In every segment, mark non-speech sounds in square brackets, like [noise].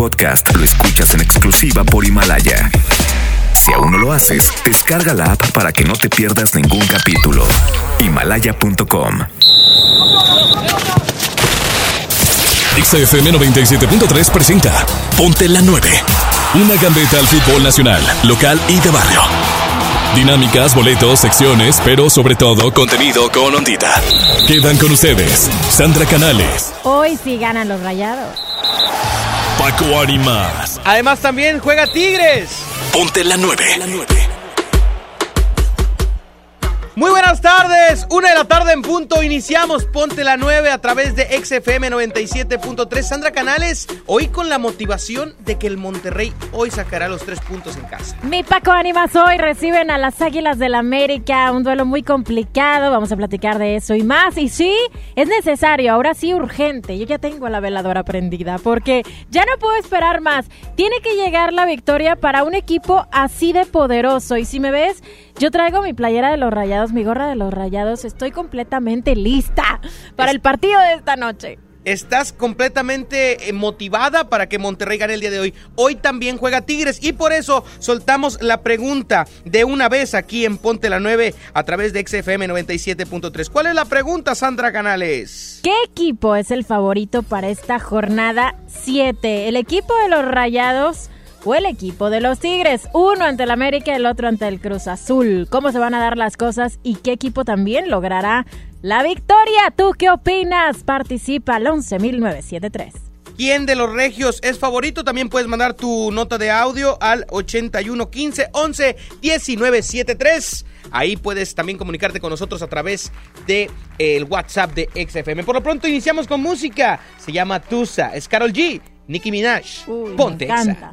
podcast lo escuchas en exclusiva por Himalaya. Si aún no lo haces, descarga la app para que no te pierdas ningún capítulo. Himalaya.com. XFM 97.3 presenta Ponte la 9. Una gambeta al fútbol nacional, local y de barrio. Dinámicas, boletos, secciones, pero sobre todo contenido con ondita. Quedan con ustedes Sandra Canales, Hoy sí ganan los rayados. Paco Animas. Además también juega Tigres. Ponte la 9. Muy buenas tardes, una de la tarde en punto, iniciamos Ponte la 9 a través de XFM 97.3. Sandra Canales, hoy con la motivación de que el Monterrey hoy sacará los tres puntos en casa. Mi Paco Ánimas hoy reciben a las Águilas del América, un duelo muy complicado, vamos a platicar de eso y más. Y sí, es necesario, ahora sí urgente, yo ya tengo la veladora prendida porque ya no puedo esperar más. Tiene que llegar la victoria para un equipo así de poderoso. Y si me ves, yo traigo mi playera de los rayados, mi gorra de los rayados, estoy completamente lista para el partido de esta noche. Estás completamente eh, motivada para que Monterrey gane el día de hoy. Hoy también juega Tigres y por eso soltamos la pregunta de una vez aquí en Ponte la 9 a través de XFM 97.3. ¿Cuál es la pregunta, Sandra Canales? ¿Qué equipo es el favorito para esta jornada 7? ¿El equipo de los Rayados o el equipo de los Tigres? Uno ante el América, el otro ante el Cruz Azul. ¿Cómo se van a dar las cosas y qué equipo también logrará la victoria? ¿Tú qué opinas? Participa al 11.973. ¿Quién de los regios es favorito? También puedes mandar tu nota de audio al 8115 11 1973. Ahí puedes también comunicarte con nosotros a través de el WhatsApp de XFM. Por lo pronto iniciamos con música. Se llama Tusa. Es Carol G. Nicki Minaj. Uy, Ponte me encanta.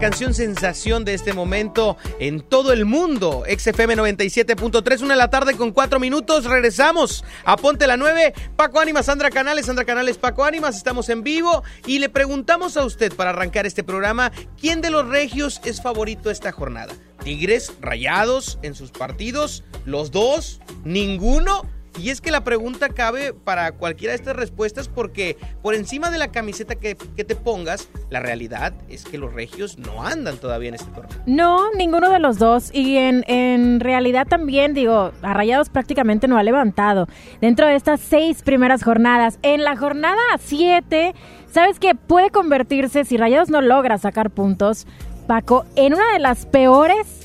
Canción sensación de este momento en todo el mundo. XFM 97.3, una de la tarde con cuatro minutos. Regresamos a Ponte la 9. Paco Ánimas, Sandra Canales, Sandra Canales, Paco Ánimas. Estamos en vivo y le preguntamos a usted para arrancar este programa, ¿quién de los regios es favorito esta jornada? ¿Tigres, Rayados en sus partidos? ¿Los dos? ¿Ninguno? Y es que la pregunta cabe para cualquiera de estas respuestas porque por encima de la camiseta que, que, te pongas, la realidad es que los regios no andan todavía en este torneo. No, ninguno de los dos. Y en, en realidad también, digo, a Rayados prácticamente no ha levantado. Dentro de estas seis primeras jornadas, en la jornada 7, ¿sabes qué? Puede convertirse, si Rayados no logra sacar puntos, Paco, en una de las peores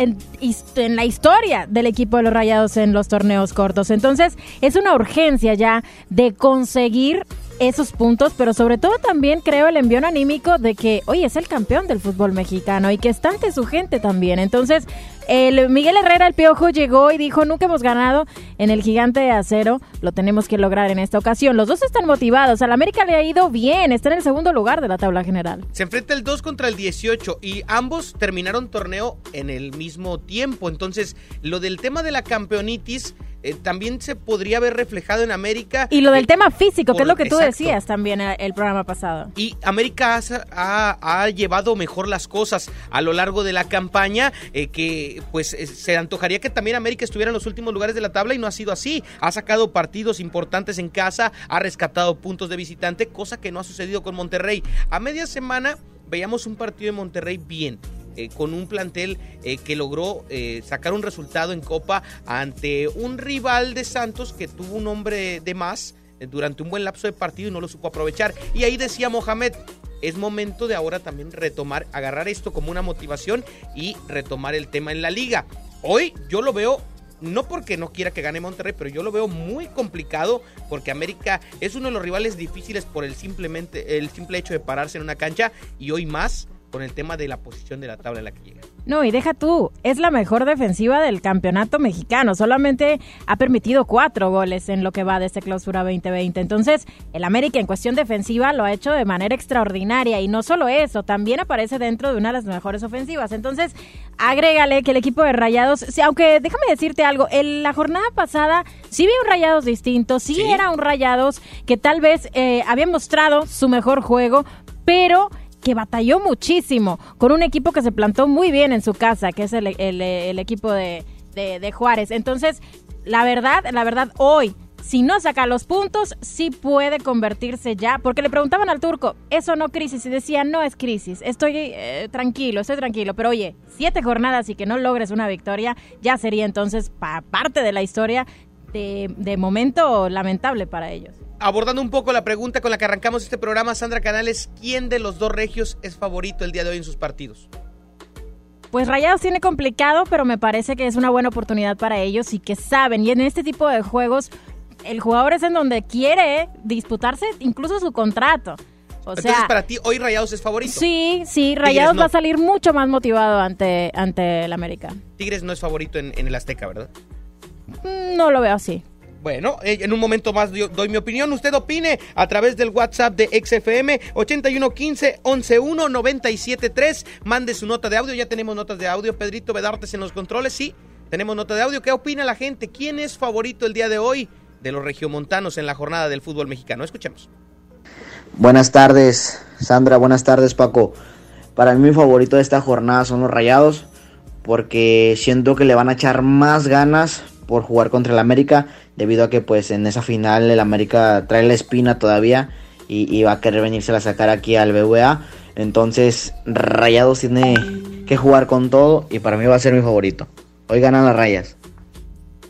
en, la historia del equipo de los Rayados en los torneos cortos. Entonces, es una urgencia ya de conseguir esos puntos, pero sobre todo también creo el envío anímico de que, oye, es el campeón del fútbol mexicano y que está ante su gente también. Entonces, el Miguel Herrera, el Piojo, llegó y dijo, nunca hemos ganado en el gigante de acero, lo tenemos que lograr en esta ocasión. Los dos están motivados, al América le ha ido bien, está en el segundo lugar de la tabla general. Se enfrenta el 2 contra el 18 y ambos terminaron torneo en el mismo tiempo. Entonces, lo del tema de la campeonitis eh, también se podría ver reflejado en América. Y lo del eh, tema físico, por, que es lo que tú exacto. decías también el, el programa pasado. Y América ha, ha, ha, llevado mejor las cosas a lo largo de la campaña, eh, que pues se antojaría que también América estuviera en los últimos lugares de la tabla y no ha sido así. Ha sacado partidos importantes en casa, ha rescatado puntos de visitante, cosa que no ha sucedido con Monterrey. A media semana veíamos un partido de Monterrey bien, eh, con un plantel eh, que logró eh, sacar un resultado en Copa ante un rival de Santos que tuvo un hombre de más eh, durante un buen lapso de partido y no lo supo aprovechar. Y ahí decía Mohamed, es momento de ahora también retomar, agarrar esto como una motivación y retomar el tema en la liga. Hoy yo lo veo no porque no quiera que gane Monterrey, pero yo lo veo muy complicado porque América es uno de los rivales difíciles por el simplemente el simple hecho de pararse en una cancha y hoy más con el tema de la posición de la tabla en la que llega. No, y deja tú, es la mejor defensiva del campeonato mexicano. Solamente ha permitido cuatro goles en lo que va de este clausura 2020. Entonces, el América en cuestión defensiva lo ha hecho de manera extraordinaria. Y no solo eso, también aparece dentro de una de las mejores ofensivas. Entonces, agrégale que el equipo de Rayados, sí, aunque déjame decirte algo, en la jornada pasada sí vi un Rayados distinto, sí, sí. era un Rayados que tal vez eh, había mostrado su mejor juego, pero que batalló muchísimo con un equipo que se plantó muy bien en su casa, que es el, equipo de, de, de, Juárez. Entonces, la verdad, la verdad, hoy, si no saca los puntos, sí puede convertirse ya, porque le preguntaban al turco, ¿eso no crisis? Y decía, no es crisis, estoy eh, tranquilo, estoy tranquilo, pero oye, siete jornadas y que no logres una victoria, ya sería entonces pa parte de la historia de, de momento lamentable para ellos abordando un poco la pregunta con la que arrancamos este programa, Sandra Canales, ¿quién de los dos regios es favorito el día de hoy en sus partidos? Pues Rayados tiene complicado, pero me parece que es una buena oportunidad para ellos y que saben. Y en este tipo de juegos, el jugador es en donde quiere disputarse incluso su contrato. O Entonces, sea, para ti, hoy Rayados es favorito. Sí, sí, Rayados no. va a salir mucho más motivado ante, ante el América. Tigres no es favorito en, en el Azteca, ¿verdad? No lo veo así. Bueno, eh, en un momento más doy mi opinión. Usted opine a través del WhatsApp de XFM 8115 111 Mande su nota de audio. Ya tenemos notas de audio. Pedrito Bedartes en los controles. Sí, tenemos nota de audio. ¿Qué opina la gente? ¿Quién es favorito el día de hoy de los regiomontanos en la jornada del fútbol mexicano? Escuchemos. Buenas tardes, Sandra. Buenas tardes, Paco. Para mí mi favorito de esta jornada son los Rayados porque siento que le van a echar más ganas por jugar contra el América, debido a que pues en esa final el América trae la espina todavía y, va a querer venirse a sacar aquí al BVA. Entonces Rayados tiene que jugar con todo y para mí va a ser mi favorito. Hoy ganan las rayas.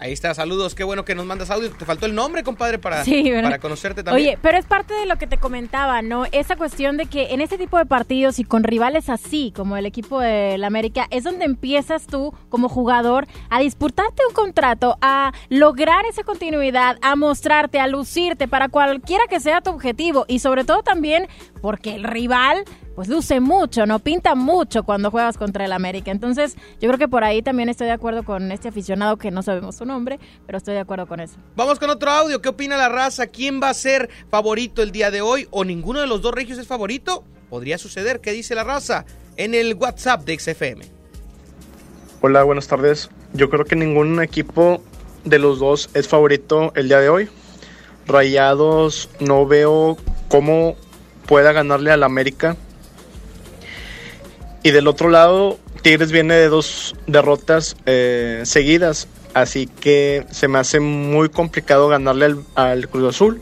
Ahí está, saludos, qué bueno que nos mandas audio. Te faltó el nombre, compadre, para, sí, para conocerte también. Oye, pero es parte de lo que te comentaba, ¿no? Esa cuestión de que en este tipo de partidos y con rivales así, como el equipo del América, es donde empiezas tú, como jugador, a disputarte un contrato, a lograr esa continuidad, a mostrarte, a lucirte para cualquiera que sea tu objetivo y sobre todo también porque el rival pues luce mucho, ¿no? Pinta mucho cuando juegas contra el América. Entonces, yo creo que por ahí también estoy de acuerdo con este aficionado que no sabemos su nombre, pero estoy de acuerdo con eso. Vamos con otro audio. ¿Qué opina la raza? ¿Quién va a ser favorito el día de hoy? ¿O ninguno de los dos regios es favorito? podría suceder. ¿Qué dice la raza? En el WhatsApp de XFM. Hola, buenas tardes. Yo creo que ningún equipo de los dos es favorito el día de hoy. Rayados no veo cómo pueda ganarle al América. Y del otro lado, Tigres viene de dos derrotas eh, seguidas. Así que se me hace muy complicado ganarle al, al Cruz Azul.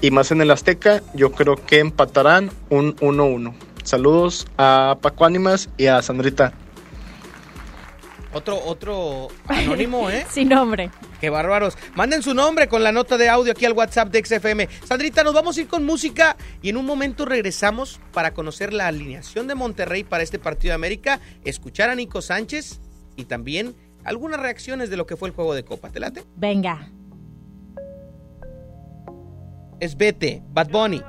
Y más en el Azteca, yo creo que empatarán un 1-1. Saludos a Paco Ánimas y a Sandrita. Otro, otro [laughs] anónimo, ¿eh? Sin nombre. Qué bárbaros. Manden su nombre con la nota de audio aquí al WhatsApp de XFM. Sandrita, nos vamos a ir con música y en un momento regresamos para conocer la alineación de Monterrey para este partido de América, escuchar a Nico Sánchez y también algunas reacciones de lo que fue el juego de Copa. ¿Te late? Venga. Es Vete, Bad Bunny,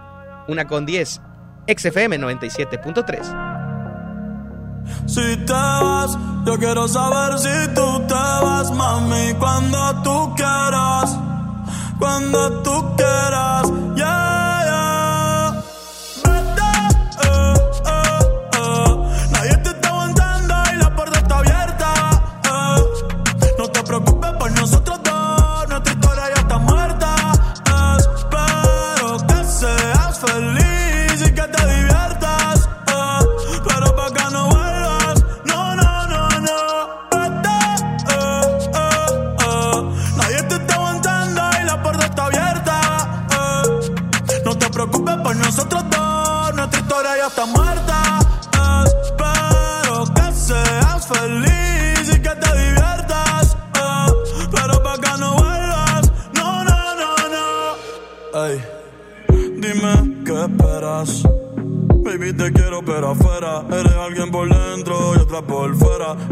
una con 10, XFM 97.3. Si te vas, yo quiero saber si tú te vas, mami, cuando tú quieras, cuando tú quieras, yeah.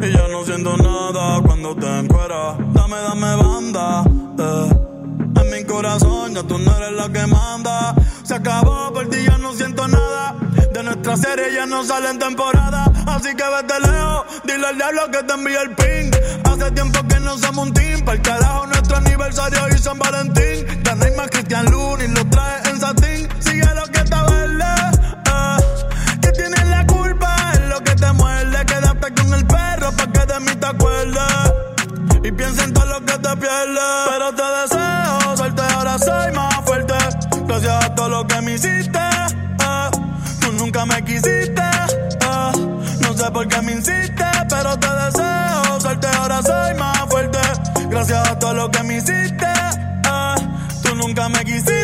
Y ya no siento nada cuando te encueras. Dame, dame banda. eh. En mi corazón ya tú no eres la que manda. Se acabó, por ti ya no siento nada. De nuestra serie ya no sale en temporada. Así que vete lejos, dile al diablo que te envíe el ping. Hace tiempo que no somos un team. Para el carajo, nuestro aniversario y San Valentín. Ya no hay más Cristian Luna y lo hiciste. eh. Tú nunca me quisiste. eh. No sé por qué me insiste, pero te deseo suerte, ahora soy más fuerte. Gracias a todo lo que me hiciste. eh. Tú nunca me quisiste.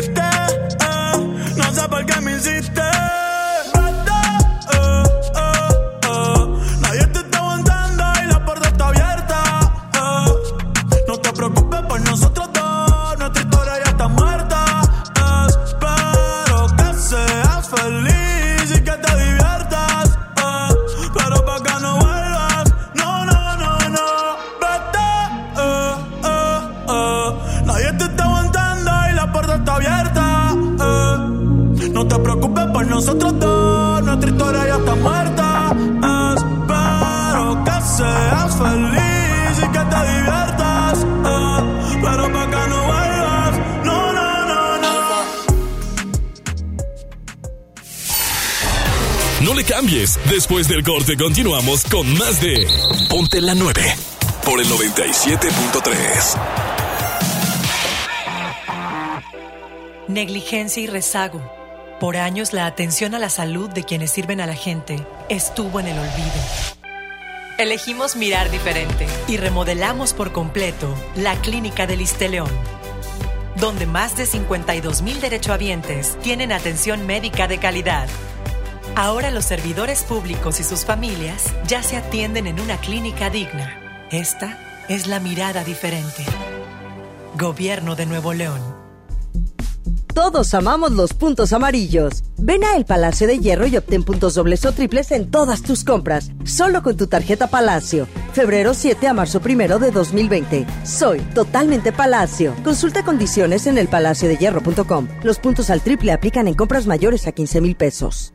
Después del corte continuamos con más de Ponte la 9 por el 97.3. Negligencia y rezago. Por años la atención a la salud de quienes sirven a la gente estuvo en el olvido. Elegimos mirar diferente y remodelamos por completo la Clínica del León, donde más de 52 mil derechohabientes tienen atención médica de calidad. Ahora los servidores públicos y sus familias ya se atienden en una clínica digna. Esta es la mirada diferente. Gobierno de Nuevo León. Todos amamos los puntos amarillos. Ven a El Palacio de Hierro y obtén puntos dobles o triples en todas tus compras, solo con tu tarjeta Palacio. Febrero 7 a marzo 1 de 2020. Soy totalmente Palacio. Consulta condiciones en elpalaciodehierro.com. Los puntos al triple aplican en compras mayores a 15 mil pesos.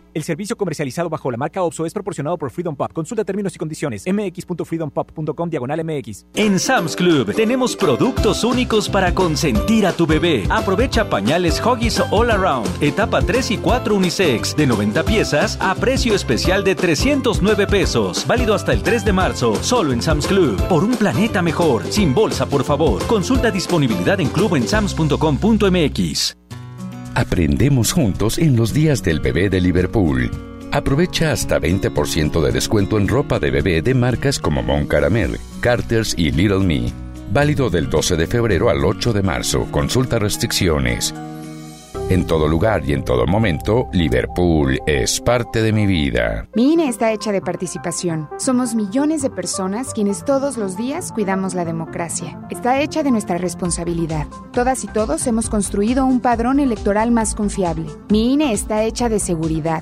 El servicio comercializado bajo la marca OPSO es proporcionado por Freedom Pop. Consulta términos y condiciones. mx.freedompop.com diagonal mx. En Sam's Club tenemos productos únicos para consentir a tu bebé. Aprovecha pañales Huggies All Around, etapa 3 y 4 unisex, de 90 piezas a precio especial de 309 pesos. Válido hasta el 3 de marzo, solo en Sam's Club. Por un planeta mejor, sin bolsa, por favor. Consulta disponibilidad en club en sams.com.mx. Aprendemos juntos en los días del bebé de Liverpool. Aprovecha hasta 20% de descuento en ropa de bebé de marcas como Mon Caramel, Carter's y Little Me. Válido del 12 de febrero al 8 de marzo. Consulta restricciones. En todo lugar y en todo momento, Liverpool es parte de mi vida. Mi INE está hecha de participación. Somos millones de personas quienes todos los días cuidamos la democracia. Está hecha de nuestra responsabilidad. Todas y todos hemos construido un padrón electoral más confiable. Mi INE está hecha de seguridad.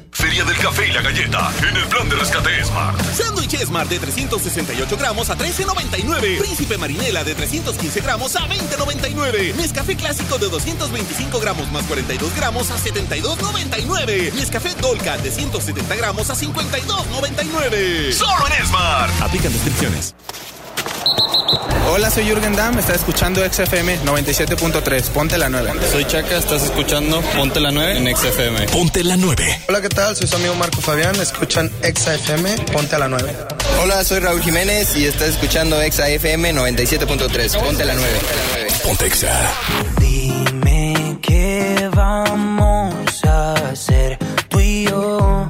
Feria del Café y la Galleta en el plan de rescate Smart. Sándwich Smart de 368 gramos a 13.99. Príncipe Marinela de 315 gramos a 20.99. Nescafé clásico de 225 gramos más 42 gramos a 72.99. Nescafé Dolca de 170 gramos a 52.99. Solo en Smart. Aplican descripciones. Hola, soy Jürgen Damm, está escuchando XFM 97.3, ponte la 9. Soy Chaca, estás escuchando Ponte la 9 en XFM. Ponte la 9. Hola, ¿qué tal? Soy su amigo Marco Fabián, escuchan XFM, ponte a la 9. Hola, soy Raúl Jiménez y estás escuchando Exa FM 97.3. Ponte la 9. Ponte Exa. Dime qué vamos a hacer tú y yo.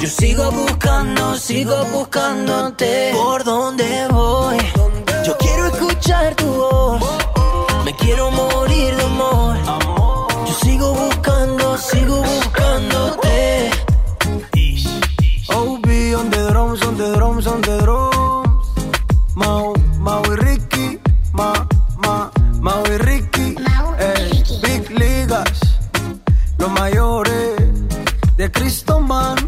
Yo sigo buscando, sigo buscándote. ¿Por dónde voy? Yo quiero escuchar tu voz. Me quiero morir de amor. Yo sigo buscando, sigo buscándote. Oh, OB on the drums, on the drums, on the drums. Mau, Mau y Ricky, Ma, Ma, Mau y Ricky. Eh, big ligas, los mayores de Cristo Man.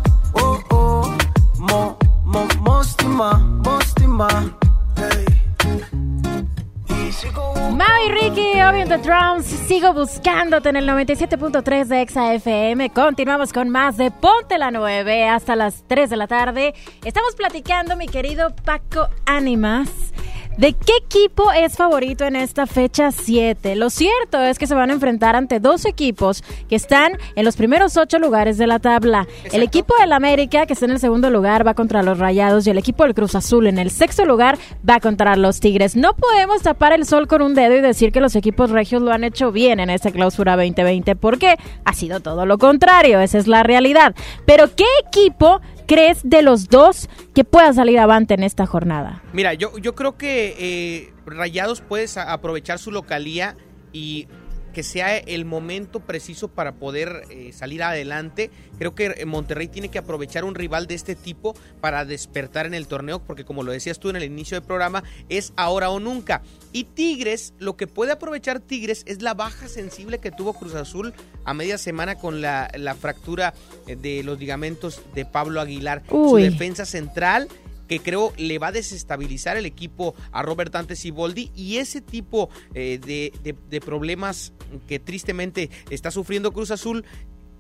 Maui Ricky, Obvio the Drums, sigo buscándote en el 97.3 de ExaFM. Continuamos con más de Ponte la 9 hasta las 3 de la tarde. Estamos platicando, mi querido Paco Animas. ¿De qué equipo es favorito en esta fecha 7? Lo cierto es que se van a enfrentar ante dos equipos que están en los primeros ocho lugares de la tabla. El equipo del América, que está en el segundo lugar, va contra los Rayados y el equipo del Cruz Azul en el sexto lugar va contra los Tigres. No podemos tapar el sol con un dedo y decir que los equipos regios lo han hecho bien en esta clausura 2020 porque ha sido todo lo contrario, esa es la realidad. Pero ¿qué equipo crees de los dos que pueda salir avante en esta jornada? Mira, yo, yo creo que eh, Rayados puede aprovechar su localía y que sea el momento preciso para poder eh, salir adelante. Creo que eh, Monterrey tiene que aprovechar un rival de este tipo para despertar en el torneo, porque como lo decías tú en el inicio del programa, es ahora o nunca. Y Tigres, lo que puede aprovechar Tigres es la baja sensible que tuvo Cruz Azul a media semana con la, fractura eh, de los ligamentos de Pablo Aguilar. Su defensa central que creo le va a desestabilizar el equipo a Robert Antes y Boldi y ese tipo eh, de, problemas que tristemente está sufriendo Cruz Azul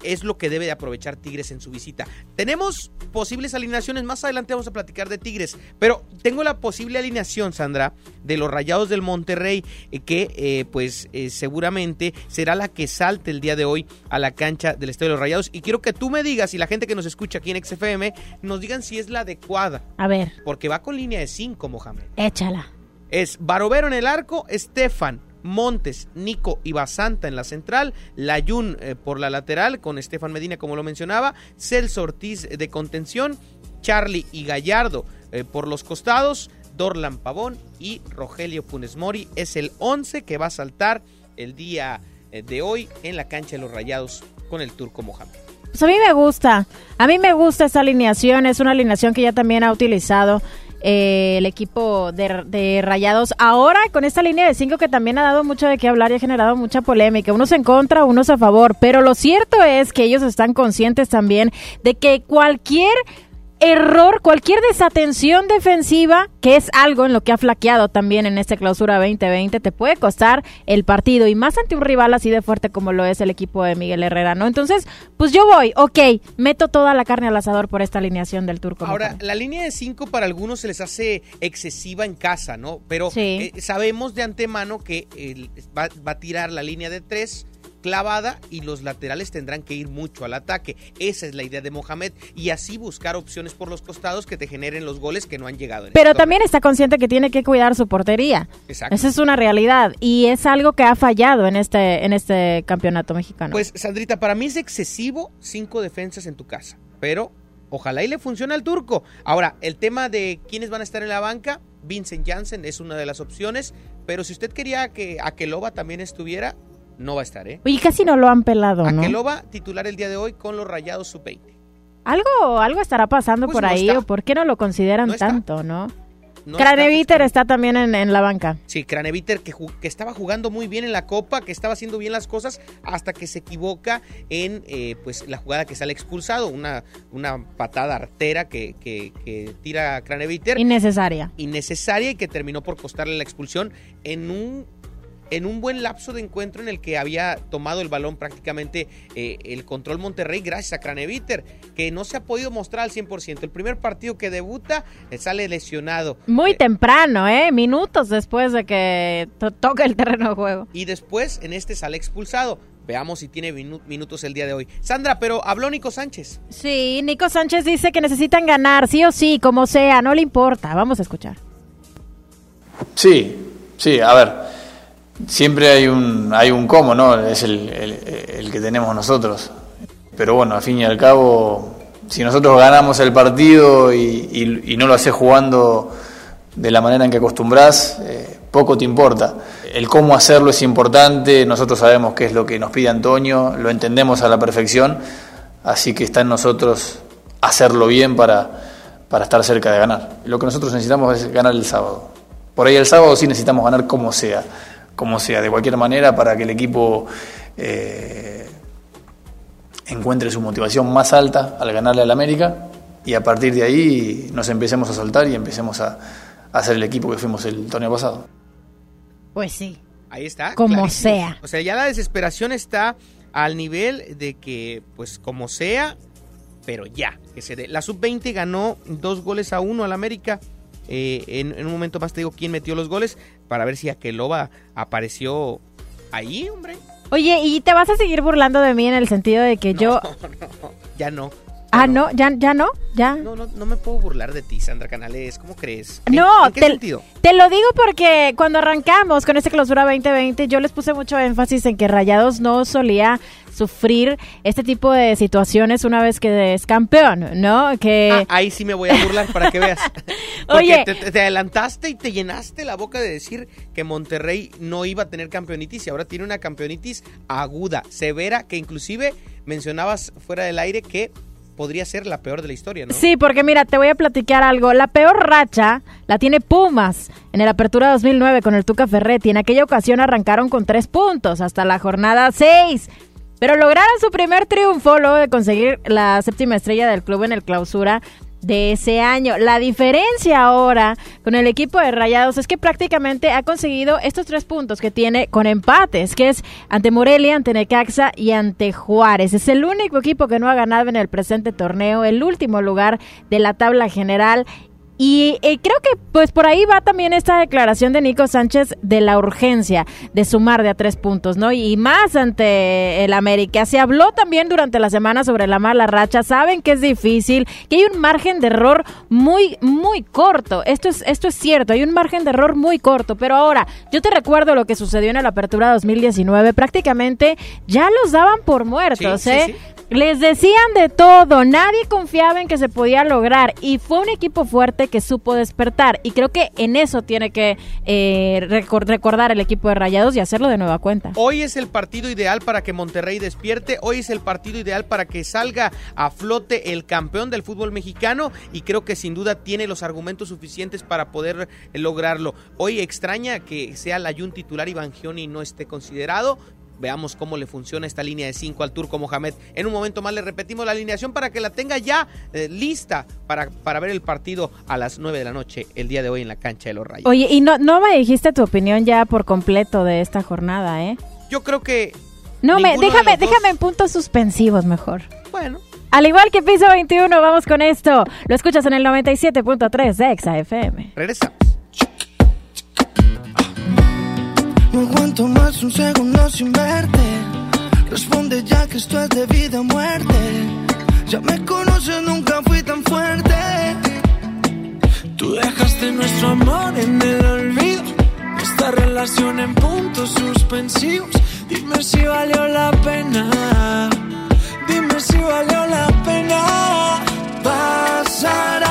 es lo que debe de aprovechar Tigres en su visita. Tenemos posibles alineaciones, más adelante vamos a platicar de Tigres, pero tengo la posible alineación, Sandra, de los Rayados del Monterrey, eh, que eh, pues eh, seguramente será la que salte el día de hoy a la cancha del Estadio de los Rayados. Y quiero que tú me digas, y la gente que nos escucha aquí en XFM, nos digan si es la adecuada. A ver. Porque va con línea de 5, Mohamed. Échala. Es Barovero en el arco, Estefan, Montes, Nico y Basanta en la central, Layun eh, por la lateral con Estefan Medina como lo mencionaba, Celso Ortiz de contención, Charlie y Gallardo eh, por los costados, Dorlan Pavón y Rogelio Funes Mori es el 11 que va a saltar el día eh, de hoy en la cancha de los Rayados con el turco Mohamed. Pues a mí me gusta, a mí me gusta esta alineación, es una alineación que ya también ha utilizado eh, el equipo de, Rayados. Ahora con esta línea de cinco que también ha dado mucho de qué hablar y ha generado mucha polémica, unos en contra, unos a favor, pero lo cierto es que ellos están conscientes también de que cualquier error, cualquier desatención defensiva, que es algo en lo que ha flaqueado también en esta clausura 2020, te puede costar el partido y más ante un rival así de fuerte como lo es el equipo de Miguel Herrera, ¿no? Entonces, pues yo voy, ok, meto toda la carne al asador por esta alineación del turco. Ahora, la línea de 5 para algunos se les hace excesiva en casa, ¿no? Pero eh, sabemos de antemano que va, va, a tirar la línea de 3 clavada y los laterales tendrán que ir mucho al ataque. Esa es la idea de Mohamed y así buscar opciones por los costados que te generen los goles que no han llegado. Pero también está consciente que tiene que cuidar su portería. Exacto. Esa es una realidad y es algo que ha fallado en este, en este campeonato mexicano. Pues Sandrita, para mí es excesivo cinco defensas en tu casa, pero ojalá y le funcione al turco. Ahora, el tema de quiénes van a estar en la banca, Vincent Janssen es una de las opciones, pero si usted quería que Akeloba también estuviera, no va a estar, ¿eh? Y casi no lo han pelado, ¿no? Akeloba titular el día de hoy con los Rayados sub-20. Algo, algo estará pasando pues por ahí, o por qué no lo consideran tanto, ¿no? Craneviter está, también en, la banca. Sí, Craneviter que, que, estaba jugando muy bien en la Copa, que estaba haciendo bien las cosas hasta que se equivoca en eh, pues la jugada que sale expulsado, una, una patada artera que, que, que tira Craneviter. Innecesaria. Innecesaria y que terminó por costarle la expulsión en un en un buen lapso de encuentro en el que había tomado el balón prácticamente eh, el control Monterrey gracias a Craneviter, que no se ha podido mostrar al 100%. El primer partido que debuta eh, sale lesionado. Muy eh, temprano, ¿eh? Minutos después de que toque el terreno de juego. Y después en este sale expulsado. Veamos si tiene minutos el día de hoy. Sandra, pero habló Nico Sánchez. Sí, Nico Sánchez dice que necesitan ganar, sí o sí, como sea, no le importa. Vamos a escuchar. Sí, sí, a ver siempre hay un, hay un cómo, ¿no? Es el, el, que tenemos nosotros. Pero bueno, al fin y al cabo, si nosotros ganamos el partido y, y, no lo haces jugando de la manera en que acostumbrás, eh, poco te importa. El cómo hacerlo es importante, nosotros sabemos qué es lo que nos pide Antonio, lo entendemos a la perfección, así que está en nosotros hacerlo bien para, para estar cerca de ganar. Lo que nosotros necesitamos es ganar el sábado. Por ahí el sábado sí necesitamos ganar como sea como sea, de cualquier manera, para que el equipo eh, encuentre su motivación más alta al ganarle al América y a partir de ahí nos empecemos a soltar y empecemos a, a ser el equipo que fuimos el torneo pasado. Pues sí. Ahí está. Como clarísimo. sea. O sea, ya la desesperación está al nivel de que, pues, como sea, pero ya, que se dé. La sub-20 ganó dos goles a uno al América. Eh, en, en un momento más te digo quién metió los goles para ver si Aqueloba apareció ahí, hombre. Oye, ¿y te vas a seguir burlando de mí en el sentido de que [laughs] yo... Ya no. Ah, no, ya, ya no, ya. No, no, no me puedo burlar de ti, Sandra Canales. ¿Cómo crees? ¿En- No, ¿en qué te, sentido? te lo digo porque cuando arrancamos con esta clausura 2020, yo les puse mucho énfasis en que Rayados no solía sufrir este tipo de situaciones una vez que es campeón, ¿no? Que Ah, ahí sí me voy a burlar para que veas. [laughs] Oye. te adelantaste y te llenaste la boca de decir que Monterrey no iba a tener campeonitis y ahora tiene una campeonitis aguda, severa, que inclusive mencionabas fuera del aire que podría ser la peor de la historia, ¿no? Sí, porque mira, te voy a platicar algo. La peor racha la tiene Pumas en el Apertura 2009 con el Tuca Ferretti. En aquella ocasión arrancaron con tres puntos hasta la jornada 6. Pero lograron su primer triunfo luego de conseguir la séptima estrella del club en el clausura de ese año. La diferencia ahora con el equipo de Rayados es que prácticamente ha conseguido estos tres puntos que tiene con empates, que es ante Morelia, ante Necaxa y ante Juárez. Es el único equipo que no ha ganado en el presente torneo, el último lugar de la tabla general. Y eh, creo que pues por ahí va también esta declaración de Nico Sánchez de la urgencia de sumar de a tres puntos, ¿no? Y más ante el América. Se habló también durante la semana sobre la mala racha. Saben que es difícil, que hay un margen de error muy, muy corto. Esto es, esto es cierto, hay un margen de error muy corto. Pero ahora, yo te recuerdo lo que sucedió en la apertura 2019. Prácticamente ya los daban por muertos, Sí, sí, ¿eh? sí. Les decían de todo, nadie confiaba en que se podía lograr y fue un equipo fuerte que supo despertar y creo que en eso tiene que eh, recor- recordar el equipo de Rayados y hacerlo de nueva cuenta. Hoy es el partido ideal para que Monterrey despierte, hoy es el partido ideal para que salga a flote el campeón del fútbol mexicano y creo que sin duda tiene los argumentos suficientes para poder eh, lograrlo. Hoy extraña que sea la Jun titular y Bangioni no esté considerado. Veamos cómo le funciona esta línea de 5 al Turco Mohamed. En un momento más le repetimos la alineación para que la tenga ya eh, lista para, para ver el partido a las 9 de la noche el día de hoy en la cancha de los Rayos. Oye, y no, no me dijiste tu opinión ya por completo de esta jornada, ¿eh? Yo creo que No, me, déjame, déjame en puntos suspensivos mejor. Bueno. Al igual que Piso 21, vamos con esto. Lo escuchas en el 97.3 de Exa FM. Regresamos. No aguanto más un segundo sin verte. Responde ya que esto es de vida o muerte. Ya me conoces, nunca fui tan fuerte. Tú dejaste nuestro amor en el olvido. Esta relación en puntos suspensivos. Dime si valió la pena. Dime si valió la pena. Pasarán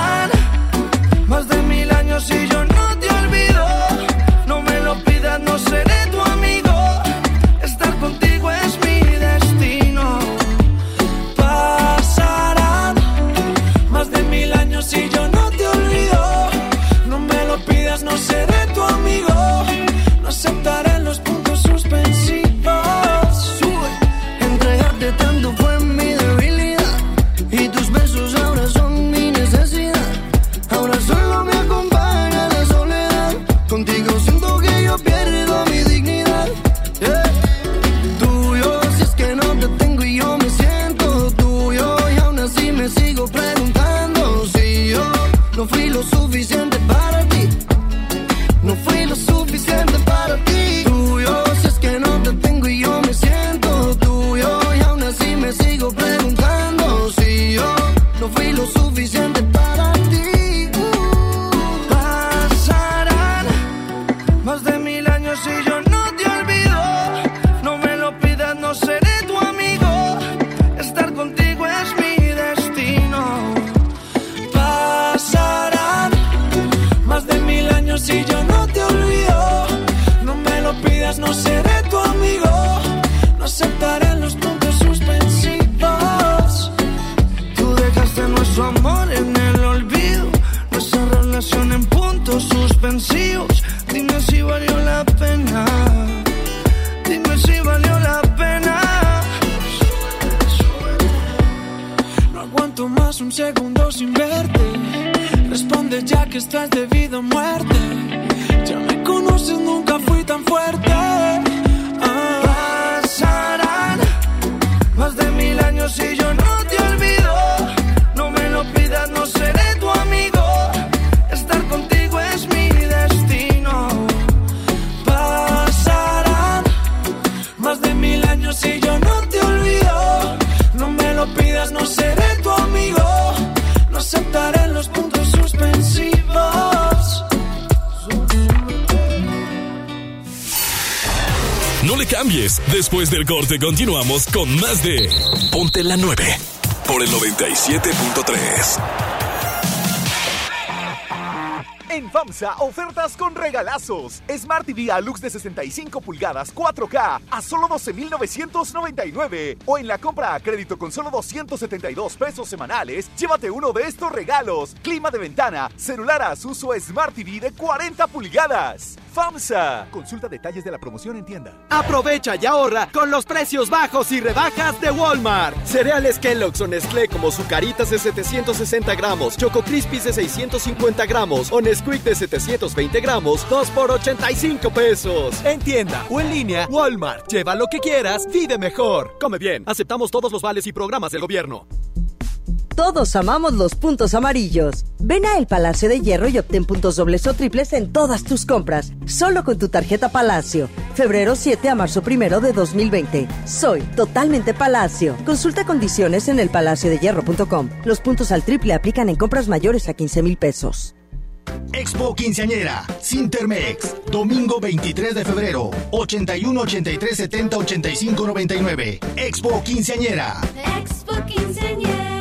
Continuamos con más de Ponte la 9 por el 97.3. En FAMSA, ofertas con regalazos. Smart TV Alux de 65 pulgadas 4K a solo 12,999. O en la compra a crédito con solo 272 pesos semanales, llévate uno de estos regalos. Clima de ventana, celular a uso Smart TV de 40 pulgadas. FAMSA. Consulta detalles de la promoción en tienda. Aprovecha y ahorra con los precios bajos y rebajas de Walmart. Cereales Kellogg's o Nestlé como Zucaritas de 760 gramos, Choco Crispies de 650 gramos o de 720 gramos, 2 por 85 pesos. En tienda o en línea, Walmart. Lleva lo que quieras, vive mejor. Come bien. Aceptamos todos los vales y programas del gobierno. Todos amamos los puntos amarillos. Ven a El Palacio de Hierro y obtén puntos dobles o triples en todas tus compras, solo con tu tarjeta Palacio. Febrero 7 a marzo 1 de 2020. Soy totalmente Palacio. Consulta condiciones en elpalaciodehierro.com. Los puntos al triple aplican en compras mayores a 15 mil pesos. Expo Quinceañera, Sintermex, domingo 23 de febrero, 81 83 70 85 99. Expo Quinceañera. Expo Quinceañera,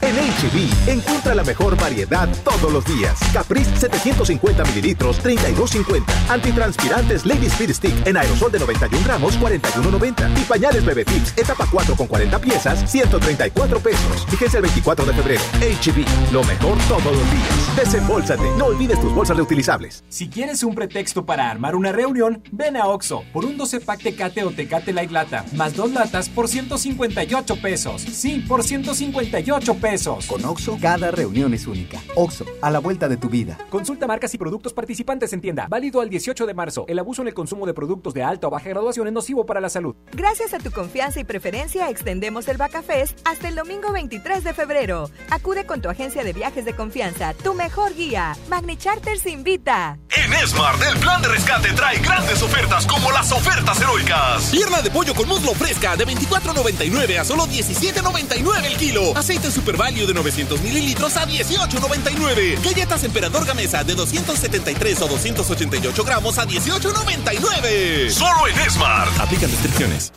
En HB, encuentra la mejor variedad todos los días. Caprice 750 mililitros, 32.50. Antitranspirantes Lady Speed Stick en aerosol de 91 gramos, 41.90. Y pañales Bebé Tips, etapa 4 con 40 piezas, 134 pesos. Fíjense el 24 de febrero. HB, lo mejor todos los días. Desembolsate, no olvides tus bolsas reutilizables. Si quieres un pretexto para armar una reunión, ven a Oxo por un 12 pack Tecate o Tecate Light Lata, más dos latas por 158 pesos. Sí, por 158 pesos. Con Oxo, cada reunión es única. Oxo, a la vuelta de tu vida. Consulta marcas y productos participantes en tienda. Válido al 18 de marzo. El abuso en el consumo de productos de alta o baja graduación es nocivo para la salud. Gracias a tu confianza y preferencia, extendemos el Bacafest hasta el domingo 23 de febrero. Acude con tu agencia de viajes de confianza, tu mejor guía. Magni Charters invita. En Smart, el plan de rescate trae grandes ofertas como las ofertas heroicas. Pierna de pollo con muslo fresca de 24.99 a solo 17.99 el kilo. Aceite Super Value de 900 mililitros a 18.99. Galletas Emperador Gamesa de 273 o 288 gramos a 18.99. Solo en Smart. Aplican restricciones.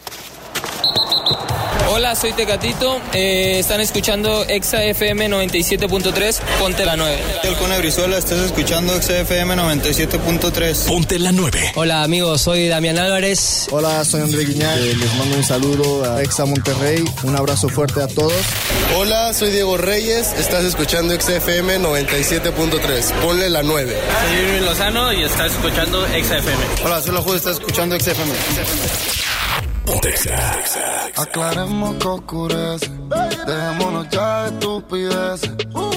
Hola, soy Tecatito. Eh, están escuchando Exa FM 97.3. Ponte la 9. El Cone Brizuela, estás escuchando Exa FM 97.3. Ponte la 9. Hola, amigos. Soy Damián Álvarez. Hola, soy André Guiñán. Eh, les mando un saludo a Exa Monterrey. Un abrazo fuerte a todos. Hola, soy Diego Reyes. Estás escuchando Exa FM 97.3. Ponle la 9. Soy Irving Lozano y estás escuchando Exa FM. Hola, soy la. Estás escuchando Exa FM. Aclaremos que oscurece. Dejémonos ya de estupideces.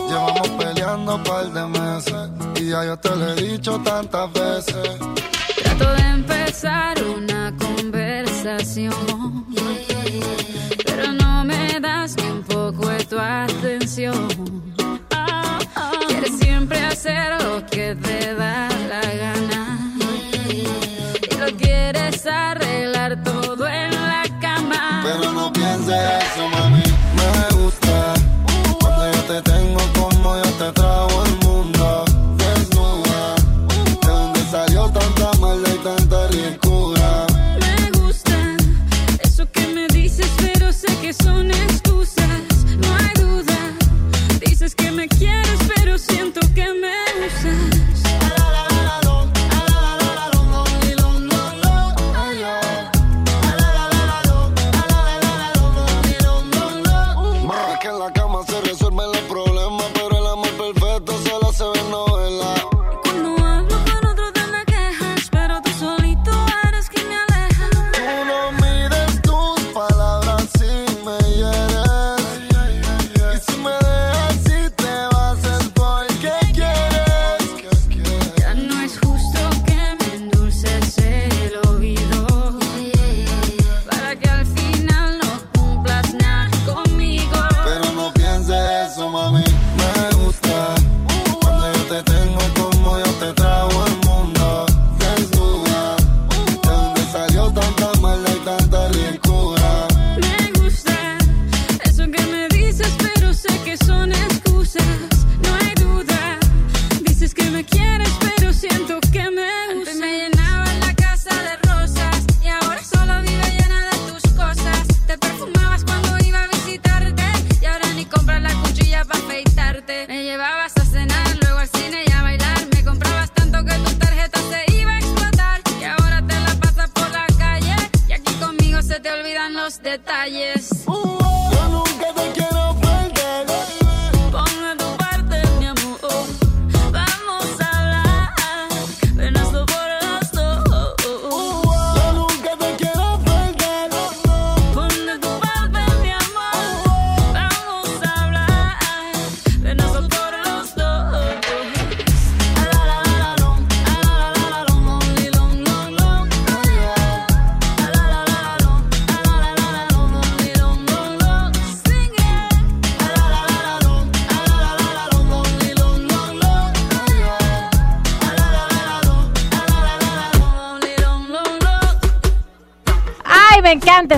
Llevamos peleando un par de meses. Y ya yo te lo he dicho tantas veces. Trato de empezar una conversación. Pero no me das ni un poco de tu atención. Quieres siempre hacer lo que te da la gana. Y lo quieres arreglar no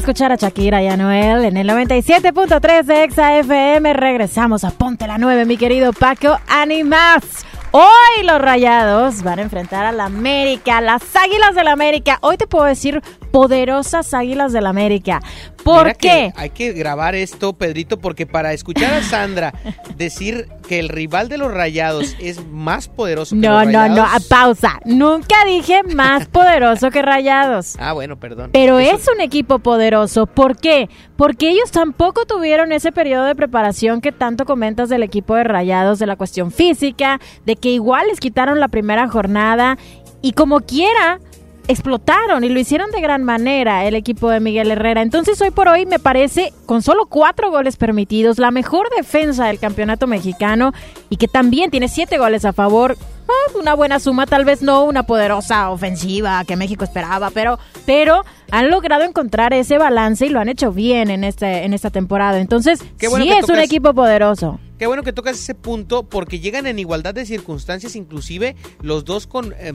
escuchar a Shakira y a Noel en el 97.3 de Exa FM. Regresamos a Ponte la 9, mi querido Paco Animas. Hoy los rayados van a enfrentar a la América, las Águilas del la América. Hoy te puedo decir poderosas Águilas del América. ¿Por que qué? hay que grabar esto, Pedrito, porque para escuchar a Sandra [laughs] decir que el rival de los rayados es más poderoso que No, los no, no, a pausa. Nunca dije más [laughs] poderoso que Rayados. Ah, bueno, perdón. Pero Eso- es un equipo poderoso. ¿Por qué? Porque ellos tampoco tuvieron ese periodo de preparación que tanto comentas del equipo de Rayados, de la cuestión física, de que igual les quitaron la primera jornada y como quiera explotaron y lo hicieron de gran manera el equipo de Miguel Herrera. Entonces hoy por hoy me parece con solo cuatro goles permitidos, la mejor defensa del campeonato mexicano y que también tiene siete goles a favor. Ah, una buena suma, tal vez no una poderosa ofensiva que México esperaba, pero, pero han logrado encontrar ese balance y lo han hecho bien en este, en esta temporada. Entonces, bueno sí es un equipo poderoso. Qué bueno que tocas ese punto porque llegan en igualdad de circunstancias, inclusive los dos con eh,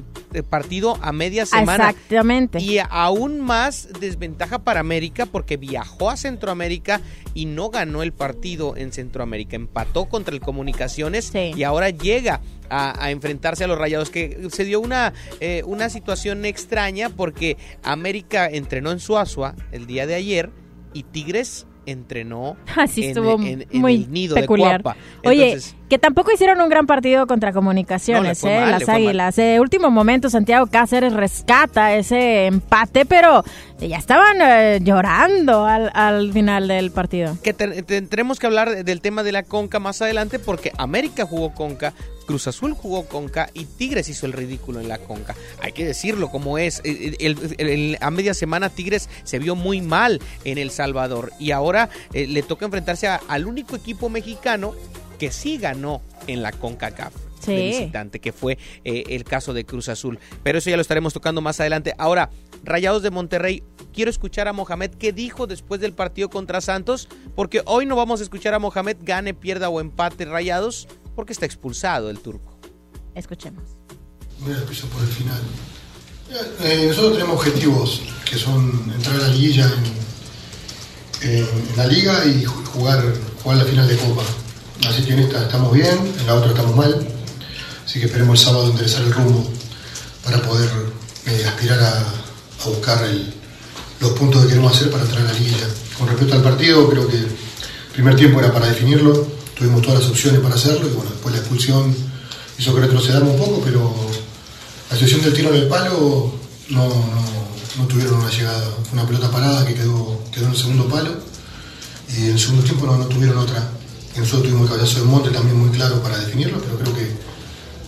partido a media semana. Exactamente. Y aún más desventaja para América porque viajó a Centroamérica y no ganó el partido en Centroamérica. Empató contra el Comunicaciones y ahora llega a, a enfrentarse a los Rayados. Que se dio una, eh, una situación extraña porque América entrenó en Suazua el día de ayer y Tigres entrenó [laughs] Así en, estuvo en- en muy el nido peculiar. de Cuapa. Oye, que tampoco hicieron un gran partido contra Comunicaciones, No, eh, mal, las. Águilas. Eh, último momento, Santiago Cáceres rescata ese empate, pero ya estaban eh, llorando al, al final del partido. que te- tendremos que hablar del tema de la Conca más adelante porque América jugó Conca, Cruz Azul jugó Conca y Tigres hizo el ridículo en la Conca. Hay que decirlo como es. El- el- el- a media semana Tigres se vio muy mal en El Salvador y ahora eh, le toca enfrentarse a- al único equipo mexicano que sí ganó en la CONCACAF. Sí. de visitante, que fue eh, el caso de Cruz Azul. Pero eso ya lo estaremos tocando más adelante. Ahora, Rayados de Monterrey, quiero escuchar a Mohamed qué dijo después del partido contra Santos, porque hoy no vamos a escuchar a Mohamed gane, pierda o empate Rayados, porque está expulsado el turco. Escuchemos. Voy a empezar por el final. Eh, nosotros tenemos objetivos que son entrar a la liguilla en, en- en la liga y ju- jugar, jugar la final de Copa. Así que en esta estamos bien, en la otra estamos mal. Así que esperemos el sábado enderezar el rumbo para poder eh, aspirar a, a buscar el- los puntos que queremos hacer para entrar a la liguilla. Con respecto al partido, creo que el primer tiempo era para definirlo, tuvimos todas las opciones para hacerlo y bueno, después la expulsión hizo que retrocedamos un poco, pero la excepción del tiro en el palo no, no, no tuvieron una llegada. Fue una pelota parada que quedó, quedó en el segundo palo y en el segundo tiempo no, no tuvieron otra. Y nosotros tuvimos el cabezazo de monte también muy claro para definirlo, pero creo que,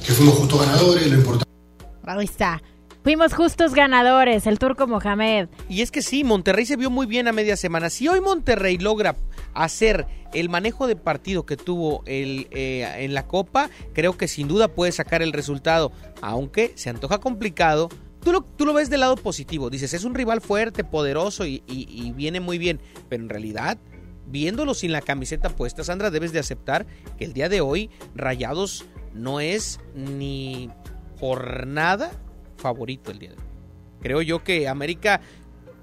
que fuimos justos ganadores, lo importante. Ahí está. Fuimos justos ganadores, el turco Mohamed. Y es que sí, Monterrey se vio muy bien a media semana. Si hoy Monterrey logra hacer el manejo de partido que tuvo el, eh, en la Copa, creo que sin duda puede sacar el resultado, aunque se antoja complicado. Tú lo, tú lo ves del lado positivo, dices, es un rival fuerte, poderoso y, y- y viene muy bien, pero en realidad, viéndolo sin la camiseta puesta, Sandra, debes de aceptar que el día de hoy Rayados no es ni por nada favorito el día de hoy. Creo yo que América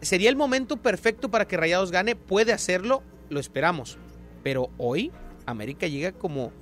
sería el momento perfecto para que Rayados gane, puede hacerlo, lo esperamos. Pero hoy América llega como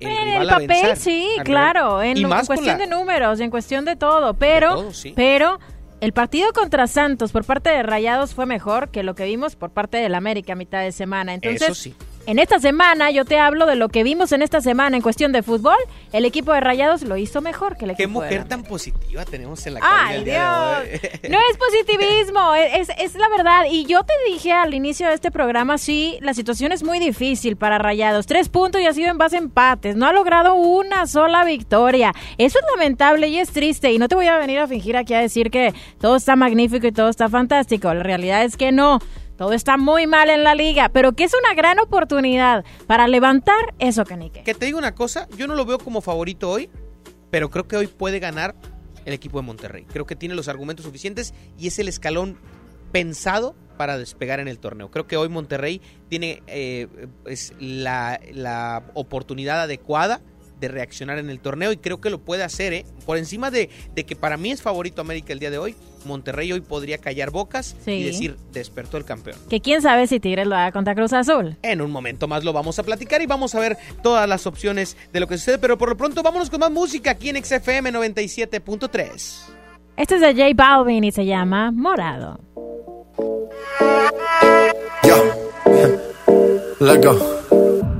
el En rival el a papel, vencer. sí, claro, en, cuestión la- de números, en cuestión de todo, pero, todo, sí. pero el partido contra Santos por parte de Rayados fue mejor que lo que vimos por parte del América a mitad de semana. Entonces, Eso sí. En esta semana yo te hablo de lo que vimos en esta semana en cuestión de fútbol. El equipo de Rayados lo hizo mejor que el equipo Qué de mujer tan positiva tenemos en la cabina Ay, día de Dios. hoy. [laughs] No es positivismo, es, es la verdad. Y yo te dije al inicio de este programa, sí, la situación es muy difícil para Rayados. Tres puntos y ha sido en base a empates. No ha logrado una sola victoria. Eso es lamentable y es triste. Y no te voy a venir a fingir aquí a decir que todo está magnífico y todo está fantástico. La realidad es que no. Todo está muy mal en la liga, pero que es una gran oportunidad para levantar eso, Canique. Que te digo una cosa, yo no lo veo como favorito hoy, pero creo que hoy puede ganar el equipo de Monterrey. Creo que tiene los argumentos suficientes y es el escalón pensado para despegar en el torneo. Creo que hoy Monterrey tiene eh, es la, la oportunidad adecuada de reaccionar en el torneo y creo que lo puede hacer, ¿eh? Por encima de, de que para mí es favorito América el día de hoy, Monterrey hoy podría callar bocas Sí. y decir, despertó el campeón. Que quién sabe si Tigres lo haga contra Cruz Azul. En un momento más lo vamos a platicar y vamos a ver todas las opciones de lo que sucede, pero por lo pronto vámonos con más música aquí en XFM 97.3. Este es de J Balvin y se llama Morado. [laughs] Let go.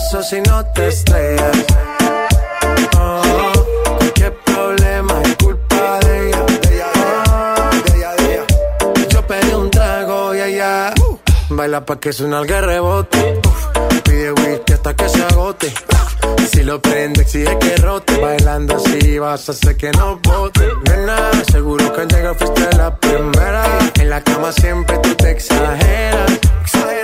si no te estrellas. Oh, problema es culpa de ella. Oh, Yo pedí un trago y ella baila pa' que suena el rebote. Pide whisky hasta que se agote. Si lo prende, exige que rote. Bailando así vas a hacer que no bote. Nena, seguro que al llegar fuiste la primera. En la cama siempre tú te exageras. Exagera.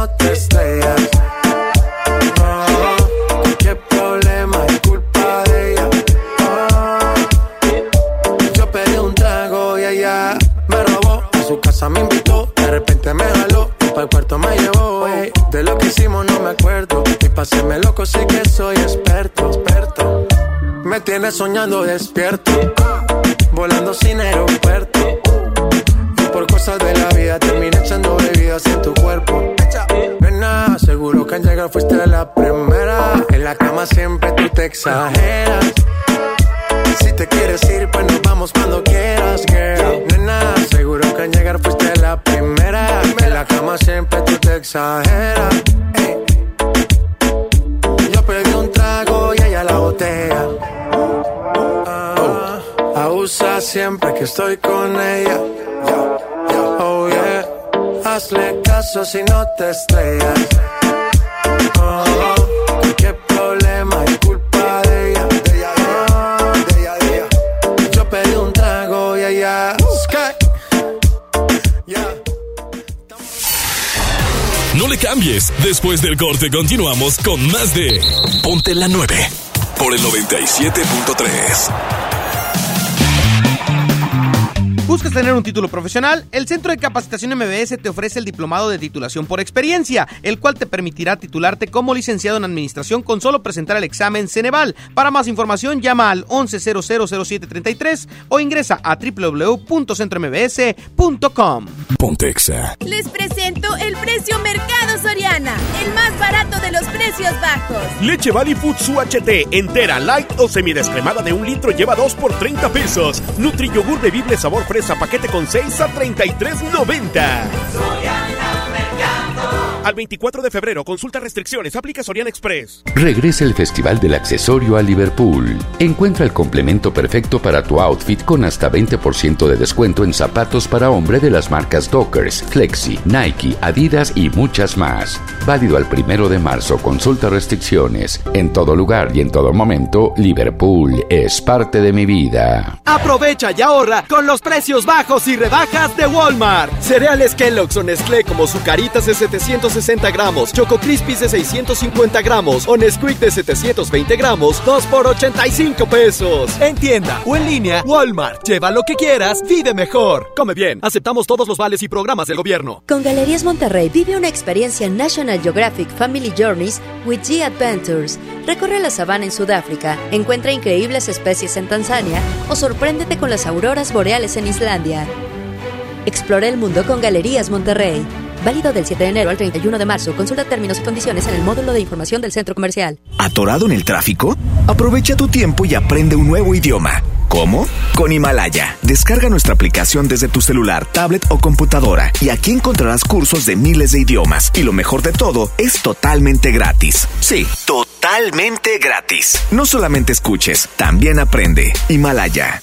No te estrellas. Oh, cualquier problema es culpa de ella. Oh, yo pedí un trago y ella me robó. A su casa me invitó, de repente me jaló. Para el cuarto me llevó. ey. De lo que hicimos no me acuerdo. Y paséme loco, sí que soy experto, experto. Me tiene soñando despierto, volando sin aeropuerto. Y por cosas de la vida terminé echando bebidas en tu cuerpo. Nena, seguro que al llegar fuiste la primera. En la cama siempre tú te exageras. Si te quieres ir, pues nos vamos cuando quieras, girl. Nena, seguro que al llegar fuiste la primera. En la cama siempre tú te exageras. Yo pedí un trago y ella la botella. Ah, abusa siempre que estoy con ella. Hazle caso si no te estrellas. Oh, cualquier problema es culpa de ella. Oh, Yo pedí un trago y ella. Sky. No le cambies. Después del corte continuamos con más de Ponte la 9 por el 97.3. ¿Buscas tener un título profesional? El Centro de Capacitación MBS te ofrece el diplomado de titulación por experiencia, el cual te permitirá titularte como licenciado en administración con solo presentar el examen Ceneval. Para más información, llama al 11000733 o ingresa a www.centrombs.com. Pontexa. Les presento el precio Mercado Soriana, el más barato de los precios bajos. Leche Valley Foods UHT entera, light o semidescremada de un litro lleva 2 por 30 pesos. Nutri yogur bebible sabor fresa paquete con 6 a 33.90. Al 24 de febrero, consulta restricciones, aplica Sorian Express. Regresa el Festival del Accesorio a Liverpool. Encuentra el complemento perfecto para tu outfit con hasta 20% de descuento en zapatos para hombre de las marcas Dockers, Flexi, Nike, Adidas y muchas más. Válido al primero de marzo. Consulta restricciones. En todo lugar y en todo momento, Liverpool es parte de mi vida. Aprovecha y ahorra con los precios bajos y rebajas de Walmart. Cereales Kellogg's o Nestlé como Zucaritas de 760 gramos, Choco Crispies de 650 gramos o Nesquik de 720 gramos, 2 por 85 pesos. En tienda o en línea, Walmart. Lleva lo que quieras, vive mejor. Come bien. Aceptamos todos los vales y programas del gobierno. Con Galerías Monterrey vive una experiencia National Geographic Family Journeys with G Adventures. Recorre la sabana en Sudáfrica, encuentra increíbles especies en Tanzania o sorpréndete con las auroras boreales en Islandia. Explora el mundo con Galerías Monterrey. Válido del 7 de enero al 31 de marzo. Consulta términos y condiciones en el módulo de información del centro comercial. ¿Atorado en el tráfico? Aprovecha tu tiempo y aprende un nuevo idioma. ¿Cómo? Con Himalaya. Descarga nuestra aplicación desde tu celular, tablet o computadora y aquí encontrarás cursos de miles de idiomas. Y lo mejor de todo, es totalmente gratis. Sí, totalmente gratis. No solamente escuches, también aprende. Himalaya.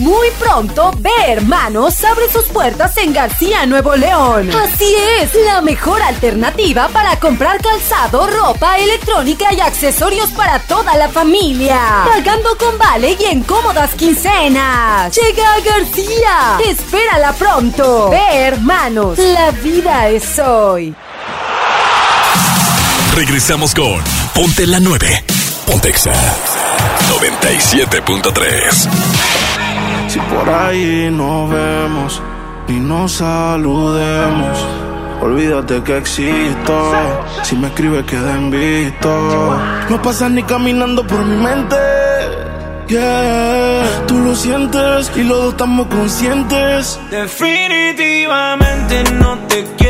Muy pronto, Ve Hermanos abre sus puertas en García, Nuevo León. Así es, la mejor alternativa para comprar calzado, ropa, electrónica y accesorios para toda la familia. Pagando con vale y en cómodas quincenas. Llega a García. Espérala pronto. Ve Hermanos, la vida es hoy. Regresamos con Ponte la 9. Pontexa 97.3. Si por ahí nos vemos y nos saludemos, olvídate que existo. Si me escribes, queda en. No pasas ni caminando por mi mente. Yeah, tú lo sientes y los dos estamos conscientes. Definitivamente no te quiero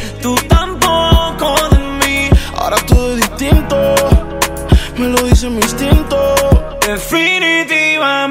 Definitivamente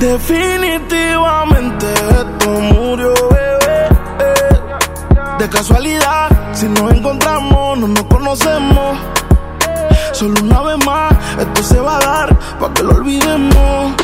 Definitivamente esto murió, bebé. De casualidad, si nos encontramos, no nos conocemos. Solo una vez más, esto se va a dar, para que lo olvidemos.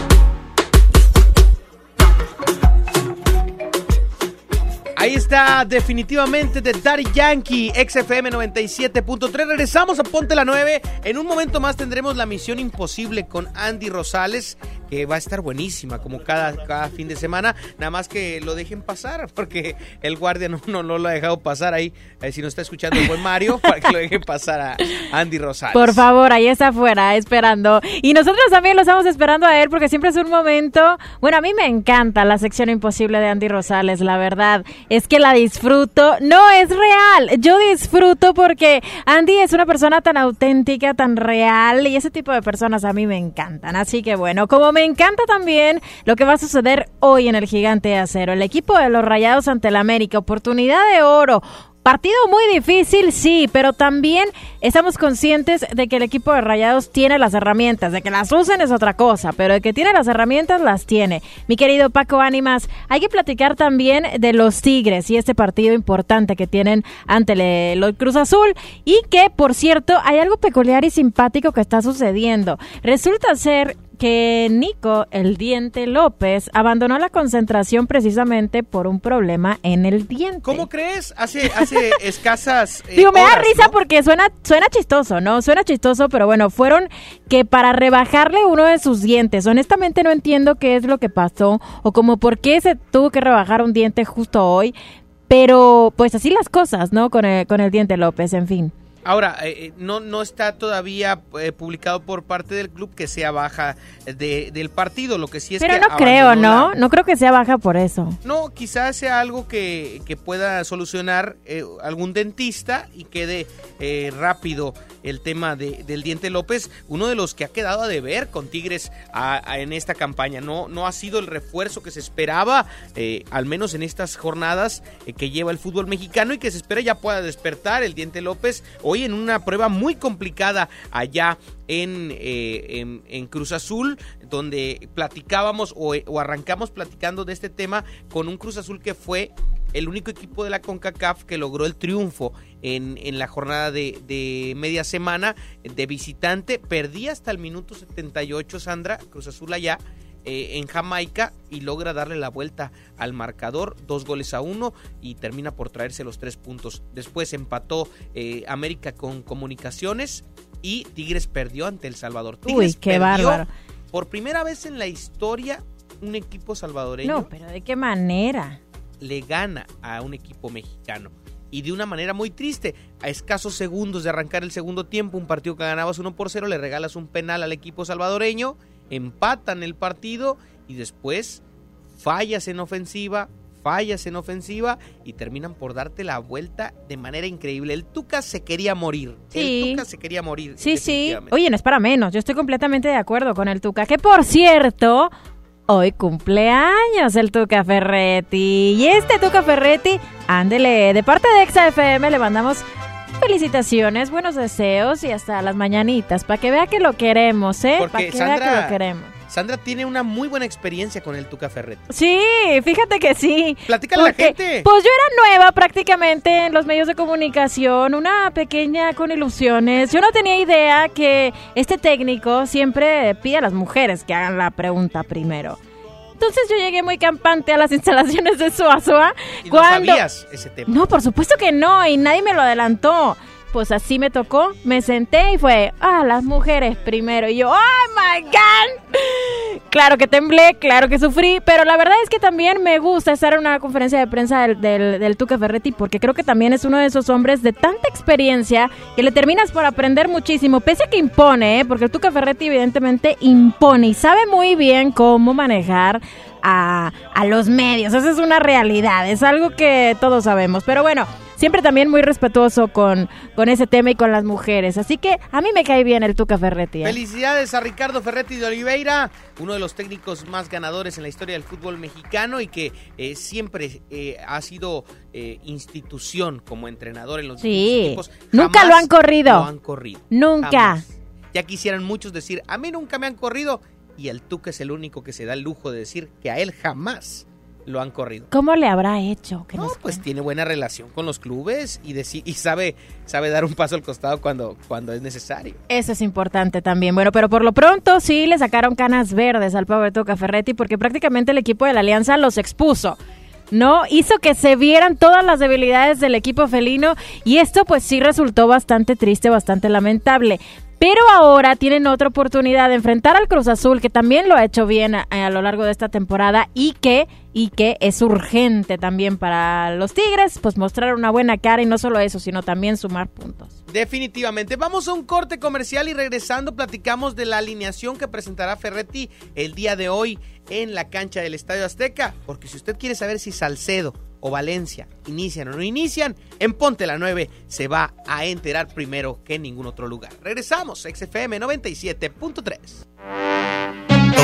Ahí está definitivamente de Daddy Yankee, XFM 97.3. Regresamos a Ponte la 9. En un momento más tendremos la misión imposible con Andy Rosales, que va a estar buenísima como cada, cada fin de semana. Nada más que lo dejen pasar, [laughs] porque el guardia no, no, no lo ha dejado pasar ahí. Eh, si nos está escuchando el buen Mario, [laughs] para que lo dejen pasar a Andy Rosales. Por favor, ahí está afuera esperando. Y nosotros también lo estamos esperando a él porque siempre es un momento. Bueno, a mí me encanta la sección imposible de Andy Rosales, la verdad. Es que la disfruto. No, es real. Yo disfruto porque Andy es una persona tan auténtica, tan real y ese tipo de personas a mí me encantan. Así que bueno, como me encanta también lo que va a suceder hoy en el Gigante de Acero. El equipo de los Rayados ante el América, oportunidad de oro. Partido muy difícil, sí, pero también estamos conscientes de que el equipo de Rayados tiene las herramientas, de que las usen es otra cosa, pero de que tiene las herramientas las tiene. Mi querido Paco Ánimas, hay que platicar también de los Tigres y este partido importante que tienen ante el, Cruz Azul y que, por cierto, hay algo peculiar y simpático que está sucediendo. Resulta ser que Nico el Diente López abandonó la concentración precisamente por un problema en el diente. ¿Cómo crees? Hace, hace [laughs] escasas. eh, Digo, me da risa ¿no? porque suena, suena chistoso, ¿no? Suena chistoso, pero bueno, fueron que para rebajarle uno de sus dientes. Honestamente no entiendo qué es lo que pasó o como por qué se tuvo que rebajar un diente justo hoy. Pero pues así las cosas, ¿no? Con el, con el diente López, en fin. Ahora, eh, eh, no, no está todavía eh, publicado por parte del club que sea baja de- del partido. Lo que sí es Pero que no creo, ¿no? la- No creo que sea baja por eso. No, quizás sea algo que, que pueda solucionar eh, algún dentista y quede eh, rápido el tema de- del diente López, uno de los que ha quedado a deber con Tigres a- a- en esta campaña. No, no ha sido el refuerzo que se esperaba, eh, al menos en estas jornadas que lleva el fútbol mexicano y que se espera ya pueda despertar el diente López hoy en una prueba muy complicada allá en, eh, Cruz Azul, donde platicábamos o, o arrancamos platicando de este tema con un Cruz Azul que fue el único equipo de la CONCACAF que logró el triunfo en, la jornada de, media semana de visitante. Perdía hasta el minuto 78, Sandra, Cruz Azul allá. Eh, en Jamaica y logra darle la vuelta al marcador, dos goles a uno y termina por traerse los tres puntos. Después empató eh, América con Comunicaciones y Tigres perdió ante El Salvador. Uy, Tigres qué perdió bárbaro. Por primera vez en la historia, un equipo salvadoreño No, pero ¿de qué manera? le gana a un equipo mexicano. Y de una manera muy triste, a escasos segundos de arrancar el segundo tiempo, un partido que ganabas 1 por 0, le regalas un penal al equipo salvadoreño, empatan el partido y después fallas en ofensiva, fallas en ofensiva y terminan por darte la vuelta de manera increíble. El Tuca se quería morir. Sí. El Tuca se quería morir. Sí, sí. Oye, no es para menos. Yo estoy completamente de acuerdo con el Tuca. Que por cierto, hoy cumpleaños el Tuca Ferretti. Y este Tuca Ferretti, ándele, de parte de Exa FM le mandamos felicitaciones, buenos deseos y hasta las mañanitas. Para que vea que lo queremos, ¿eh? Para que vea que Sandra, lo queremos. Sandra tiene una muy buena experiencia con el Tuca Ferretti. Sí, fíjate que sí. Platícale a la gente. Pues yo era nueva prácticamente en los medios de comunicación, una pequeña con ilusiones. Yo no tenía idea que este técnico siempre pide a las mujeres que hagan la pregunta primero. Entonces yo llegué muy campante a las [laughs] instalaciones de. ¿Y cuando... no sabías ese tema? No, por supuesto que no, y nadie me lo adelantó. Pues así me tocó, me senté y fue, ah, las mujeres primero. Y yo, oh my God. Claro que temblé, claro que sufrí, pero la verdad es que también me gusta estar en una conferencia de prensa del, del, Tuca Ferretti porque creo que también es uno de esos hombres de tanta experiencia que le terminas por aprender muchísimo, pese a que impone, ¿eh? porque el Tuca Ferretti evidentemente impone y sabe muy bien cómo manejar a, a los medios. Esa es una realidad, es algo que todos sabemos. Pero bueno, siempre también muy respetuoso con, con ese tema y con las mujeres. Así que a mí me cae bien el Tuca Ferretti. ¿eh? Felicidades a Ricardo Ferretti de Oliveira, uno de los técnicos más ganadores en la historia del fútbol mexicano y que eh, siempre eh, ha sido eh, institución como entrenador en los Sí, equipos. nunca lo han corrido. Lo han corrido. Nunca. Jamás. Ya quisieran muchos decir, a mí nunca me han corrido y el Tuca es el único que se da el lujo de decir que a él jamás lo han corrido. ¿Cómo le habrá hecho? Que No, nos pues tiene buena relación con los clubes y, y sabe, sabe dar un paso al costado cuando, cuando es necesario. Eso es importante también. Bueno, pero por lo pronto sí le sacaron canas verdes al pobre Tuca Ferretti porque prácticamente el equipo de la Alianza los expuso. ¿no? Hizo que se vieran todas las debilidades del equipo felino y esto pues sí resultó bastante triste, bastante lamentable. Pero ahora tienen otra oportunidad de enfrentar al Cruz Azul, que también lo ha hecho bien a, a lo largo de esta temporada y que, y que es urgente también para los Tigres, pues mostrar una buena cara y no solo eso, sino también sumar puntos. Definitivamente. Vamos a un corte comercial y regresando platicamos de la alineación que presentará Ferretti el día de hoy en la cancha del Estadio Azteca. Porque si usted quiere saber si Salcedo Valencia inician o no inician, en Ponte la 9 se va a enterar primero que en ningún otro lugar. Regresamos, XFM 97.3.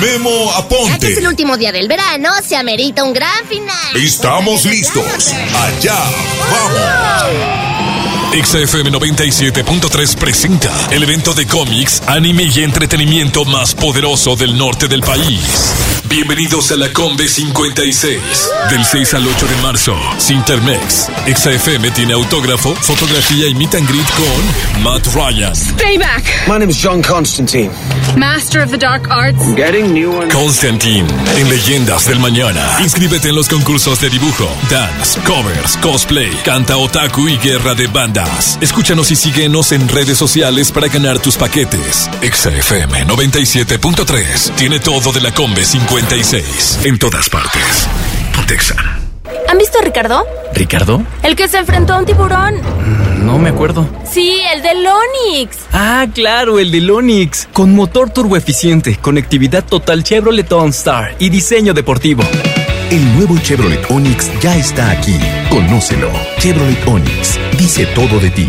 Memo Ya que Aponte. es el último día del verano, se amerita un gran final. Estamos listos. Allá vamos. XFM 97.3 presenta el evento de cómics, anime y entretenimiento más poderoso del norte del país. Bienvenidos a la Combe 56. Del 6 al 8 de marzo, Sintermex. XFM tiene autógrafo, fotografía y meet and greet con Matt Ryan, Payback. My name is John Constantine. Master of the Dark Arts. Getting new ones. Constantine en Leyendas del Mañana. Inscríbete en los concursos de dibujo, dance, covers, cosplay, canta otaku y guerra de bandas. Escúchanos y síguenos en redes sociales para ganar tus paquetes. XFM 97.3 tiene todo de la Combe 56 en todas partes. Pontexa. ¿Han visto a Ricardo? ¿Ricardo? El que se enfrentó a un tiburón. No me acuerdo. Sí, el del Onix. Ah, claro, el del Onix. Con motor turboeficiente, conectividad total Chevrolet OnStar y diseño deportivo. El nuevo Chevrolet Onix ya está aquí. Conócelo. Chevrolet Onix dice todo de ti.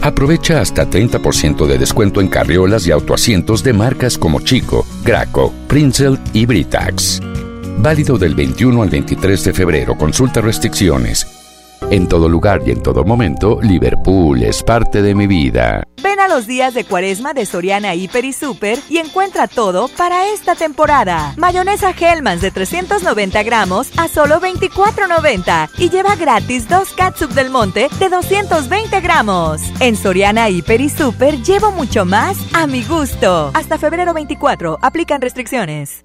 Aprovecha hasta 30% de descuento en carriolas y autoasientos de marcas como Chico, Graco, Prinzel y Britax. Válido del 21 al 23 de febrero. Consulta restricciones. En todo lugar y en todo momento, Liverpool es parte de mi vida. Ven a los días de cuaresma de Soriana Hiper y Super y encuentra todo para esta temporada. Mayonesa Hellmann's de 390 gramos a solo 24.90 y lleva gratis dos catsup del monte de 220 gramos. En Soriana Hiper y Super llevo mucho más a mi gusto. Hasta febrero 24, aplican restricciones.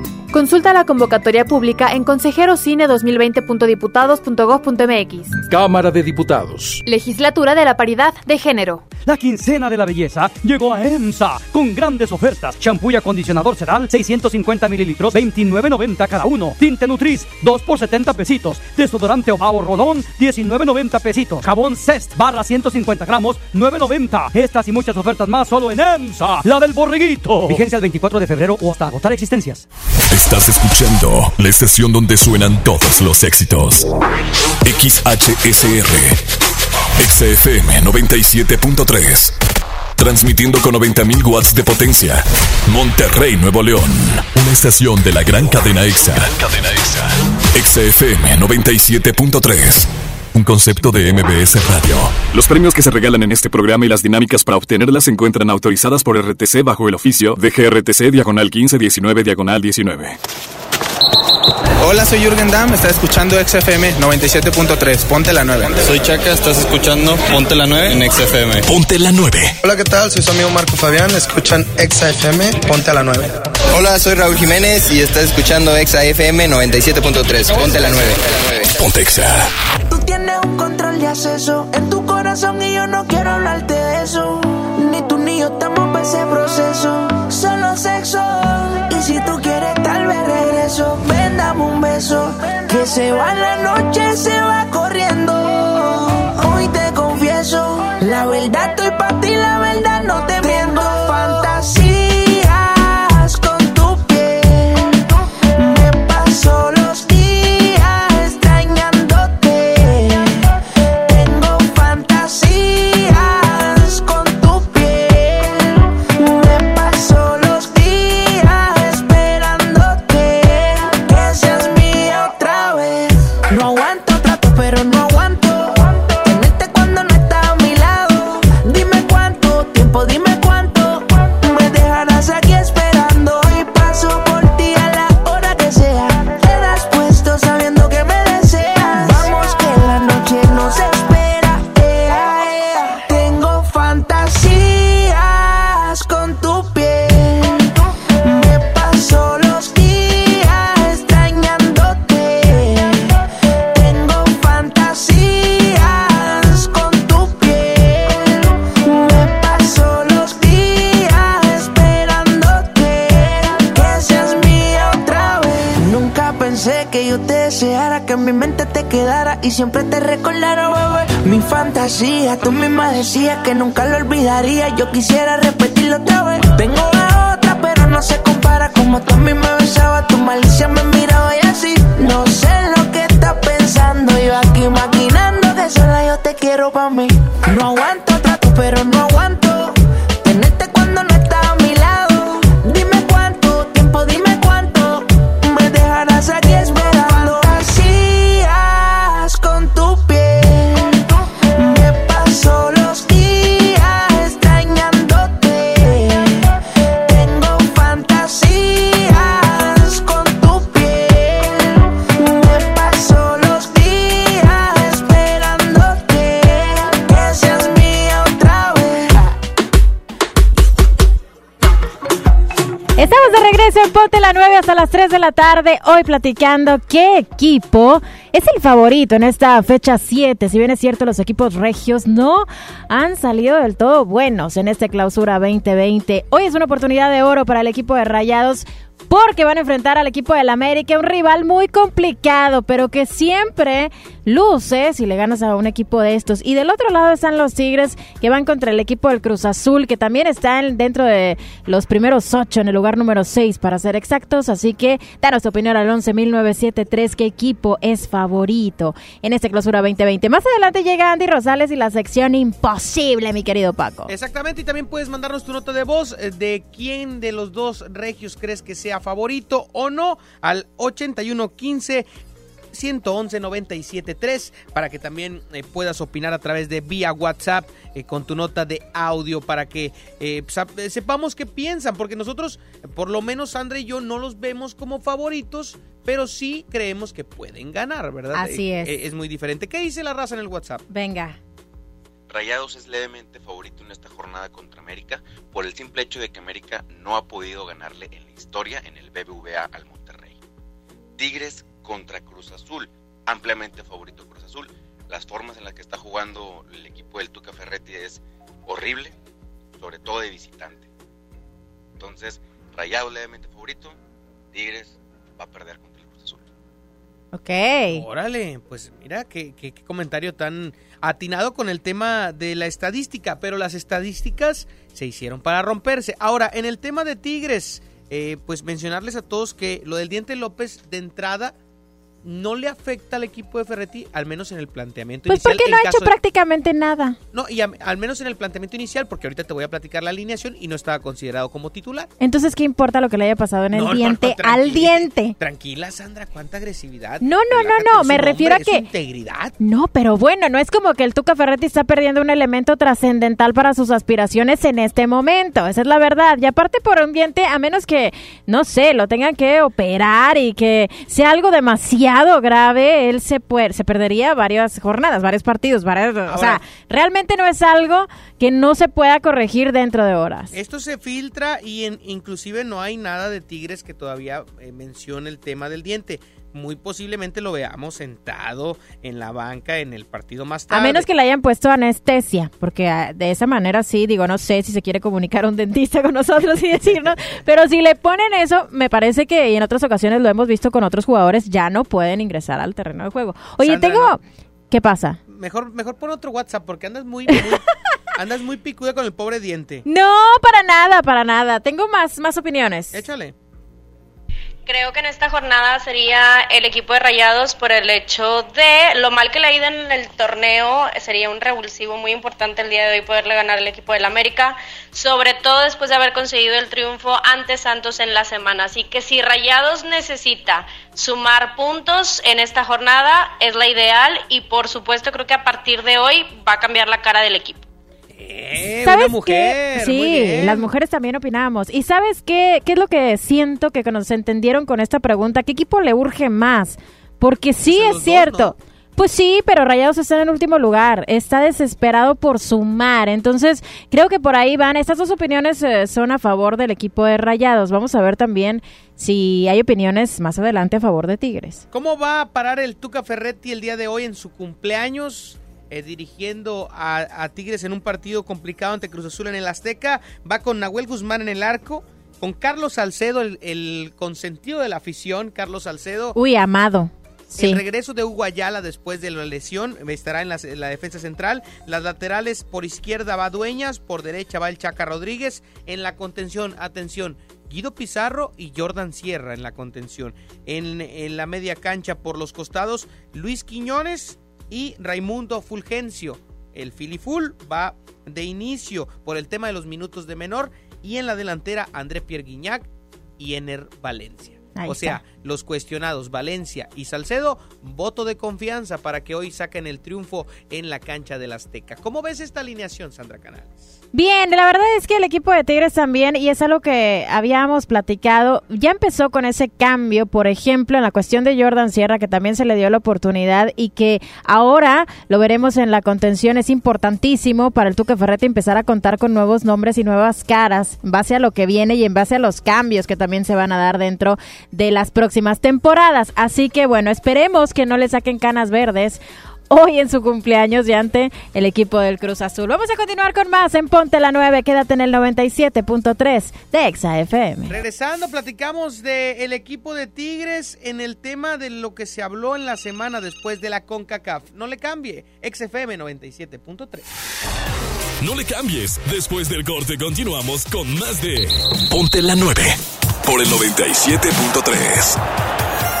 Consulta la convocatoria pública en consejerocine2020.diputados.gov.mx. Cámara de Diputados. Legislatura de la Paridad de Género. La quincena de la belleza llegó a EMSA con grandes ofertas. Champú y acondicionador Ceral, 650 mililitros, 29.90 cada uno. Tinte Nutriz, 2 por 70 pesitos. Desodorante Obao Rolón, 19.90 pesitos. Jabón Cest, barra 150 gramos, 9.90. Estas y muchas ofertas más solo en EMSA, la del borreguito. Vigencia el 24 de febrero o hasta agotar existencias. Estás escuchando la estación donde suenan todos los éxitos. XHSR. XFM 97.3. Transmitiendo con 90.000 watts de potencia. Monterrey, Nuevo León. Una estación de la gran cadena EXA. Gran cadena EXA. XFM 97.3. Un concepto de MBS Radio. Los premios que se regalan en este programa y las dinámicas para obtenerlas se encuentran autorizadas por RTC bajo el oficio de GRTC Diagonal 1519 Diagonal 19. Hola, soy Jürgen Damm, estás escuchando XFM 97.3, ponte la 9. Soy Chaca, estás escuchando Ponte la 9 en XFM. Ponte la 9. Hola, ¿qué tal? Soy su amigo Marco Fabián, escuchan XFM, ponte la 9. Hola, soy Raúl Jiménez y estás escuchando XFM 97.3, ponte la 9. Ponte Exa. Un control acceso en tu corazón y yo no quiero hablarte de eso. Ni tú ni yo estamos para ese proceso. Solo sexo. Y si tú quieres, tal vez regreso. Ven, dame un beso. Que se va la noche, se va corriendo. Y siempre te recordara, bebé. Mi fantasía, tú misma decías que nunca lo olvidaría. Yo quisiera repetirlo otra vez. Tengo la otra, pero no se compara. Como tú a mí me besabas, tu malicia me miraba y así. No sé lo que estás pensando. Yo aquí maquinando que sola yo te quiero pa' mí. No aguanto regreso en Ponte la 9 hasta las 3 de la tarde. Hoy platicando qué equipo es el favorito en esta fecha 7. Si bien es cierto, los equipos regios no han salido del todo buenos en esta clausura 2020. Hoy es una oportunidad de oro para el equipo de Rayados porque van a enfrentar al equipo del América, un rival muy complicado, pero que siempre luce si le ganas a un equipo de estos. Y del otro lado están los Tigres que van contra el equipo del Cruz Azul, que también están dentro de los primeros ocho en el lugar número seis para ser exactos. Así que danos tu opinión al 11.973, qué equipo es favorito en esta clausura 2020. Más adelante llega Andy Rosales y la sección imposible, mi querido Paco. Exactamente, y también puedes mandarnos tu nota de voz eh, de quién de los dos regios crees que sea favorito o no al 8115 111 973 para que también eh, puedas opinar a través de vía WhatsApp eh, con tu nota de audio para que eh, sepamos qué piensan, porque nosotros, por lo menos Sandra y yo, no los vemos como favoritos, pero sí creemos que pueden ganar, ¿verdad? Así es. es muy diferente. ¿Qué dice la raza en el WhatsApp? Venga. Rayados es levemente favorito en esta jornada contra América por el simple hecho de que América no ha podido ganarle en la historia en el BBVA al Monterrey. Tigres contra Cruz Azul, ampliamente favorito Cruz Azul. Las formas en las que está jugando el equipo del Tuca Ferretti es horrible, sobre todo de visitante. Entonces, Rayados levemente favorito, Tigres va a perder Azul. Ok. Órale, pues mira qué, qué, qué comentario tan atinado con el tema de la estadística, pero las estadísticas se hicieron para romperse. Ahora, en el tema de Tigres, eh, pues mencionarles a todos que lo del Diente López de entrada no le afecta al equipo de Ferretti, al menos en el planteamiento pues inicial. Pues porque no ha hecho prácticamente nada. No, y a, al menos en el planteamiento inicial, porque ahorita te voy a platicar la alineación y no estaba considerado como titular. Entonces, ¿qué importa lo que le haya pasado en el no, diente no, al diente? Tranquila, Sandra, cuánta agresividad. No, no, no, no, me refiero a que... integridad. No, pero bueno, no es como que el Tuca Ferretti está perdiendo un elemento trascendental para sus aspiraciones en este momento, esa es la verdad. Y aparte por un diente, a menos que, no sé, lo tengan que operar y que sea algo demasiado grave, él se puede, se perdería varias jornadas, varios partidos, varias, Ahora, o sea, realmente no es algo que no se pueda corregir dentro de horas. Esto se filtra y en, inclusive no hay nada de Tigres que todavía eh, mencione el tema del diente. Muy posiblemente lo veamos sentado en la banca en el partido más tarde. A menos que le hayan puesto anestesia, porque ah, de esa manera sí, digo, no sé si se quiere comunicar un dentista con nosotros y decirnos, [laughs] pero si le ponen eso, me parece que y en otras ocasiones lo hemos visto con otros jugadores, ya no pueden ingresar al terreno de juego. Oye, Sandra, tengo... no. ¿Qué pasa? Mejor, mejor pon otro WhatsApp porque andas muy, muy [laughs] andas muy picuda con el pobre diente. No, para nada, para nada. Tengo más, más opiniones. Échale. Creo que en esta jornada sería el equipo de Rayados por el hecho de lo mal que le ha ido en el torneo. Sería un revulsivo muy importante el día de hoy poderle ganar al equipo del América, sobre todo después de haber conseguido el triunfo ante Santos en la semana. Así que si Rayados necesita sumar puntos en esta jornada, es la ideal y por supuesto creo que a partir de hoy va a cambiar la cara del equipo. Eh, ¿Sabes una mujer. qué? Sí, las mujeres también opinamos. ¿Y sabes qué? ¿Qué es lo que siento que nos entendieron con esta pregunta? ¿Qué equipo le urge más? Porque sí Pues a es cierto. Pues sí, pero Rayados está en último lugar. Está desesperado por sumar. Entonces, creo que por ahí van. Estas dos opiniones eh, son a favor del equipo de Rayados. Vamos a ver también si hay opiniones más adelante a favor de Tigres. ¿Cómo va a parar el Tuca Ferretti el día de hoy en su cumpleaños? Eh, dirigiendo a, a Tigres en un partido complicado ante Cruz Azul en el Azteca. Va con Nahuel Guzmán en el arco. Con Carlos Salcedo, el, el consentido de la afición, Carlos Salcedo. Uy, amado. Sí. El regreso de Hugo Ayala después de la lesión estará en la, en la, defensa central. Las laterales por izquierda va Dueñas, por derecha va el Chaca Rodríguez. En la contención, atención, Guido Pizarro y Jordan Sierra en la contención. En, en la media cancha por los costados, Luis Quiñones y Raimundo Fulgencio. El Filiful va de inicio por el tema de los minutos de menor. Y en la delantera, André Pierre Guignac y Ener Valencia. Ahí o sea, está. los cuestionados Valencia y Salcedo, voto de confianza para que hoy saquen el triunfo en la cancha del Azteca. ¿Cómo ves esta alineación, Sandra Canales? Bien, la verdad es que el equipo de Tigres también, y es algo que habíamos platicado, ya empezó con ese cambio, por ejemplo, en la cuestión de Jordan Sierra, que también se le dio la oportunidad y que ahora lo veremos en la contención, es importantísimo para el Tuca Ferretti empezar a contar con nuevos nombres y nuevas caras en base a lo que viene y en base a los cambios que también se van a dar dentro de las próximas temporadas. Así que bueno, esperemos que no le saquen canas verdes hoy en su cumpleaños y ante el equipo del Cruz Azul. Vamos a continuar con más en Ponte la 9. Quédate en el 97.3 de Exa FM. Regresando, platicamos del equipo de Tigres en el tema de lo que se habló en la semana después de la CONCACAF. No le cambie, XFM 97.3. No le cambies. Después del corte continuamos con más de Ponte la 9 por el 97.3.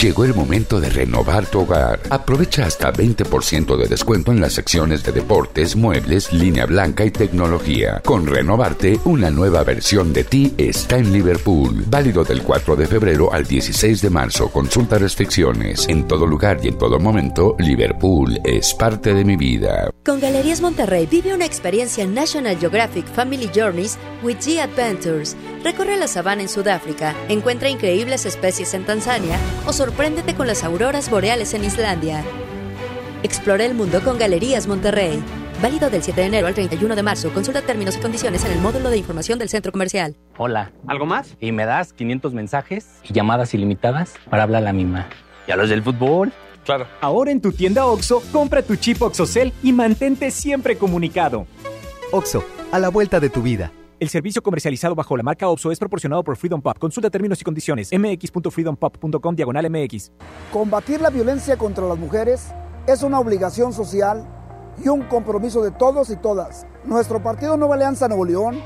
Llegó el momento de renovar tu hogar. Aprovecha hasta 20% de descuento en las secciones de deportes, muebles, línea blanca y tecnología. Con Renovarte, una nueva versión de ti está en Liverpool. Válido del 4 de febrero al 16 de marzo. Consulta restricciones. En todo lugar y en todo momento, Liverpool es parte de mi vida. Con Galerías Monterrey vive una experiencia National Geographic Family Journeys with G Adventures. Recorre la sabana en Sudáfrica, encuentra increíbles especies en Tanzania o sorpréndete con las auroras boreales en Islandia. Explora el mundo con Galerías Monterrey. Válido del 7 de enero al 31 de marzo. Consulta términos y condiciones en el módulo de información del centro comercial. Hola. ¿Algo más? Y me das 500 mensajes y llamadas ilimitadas para hablar a la misma. ¿Y a los del fútbol? Claro. Ahora en tu tienda OXO, compra tu chip OXOCEL y mantente siempre comunicado. OXO, a la vuelta de tu vida. El servicio comercializado bajo la marca OPSO es proporcionado por Freedom Pop. Consulta términos y condiciones. mx.freedompop.com diagonal mx. Combatir la violencia contra las mujeres es una obligación social y un compromiso de todos y todas. Nuestro partido Nueva Alianza Nuevo León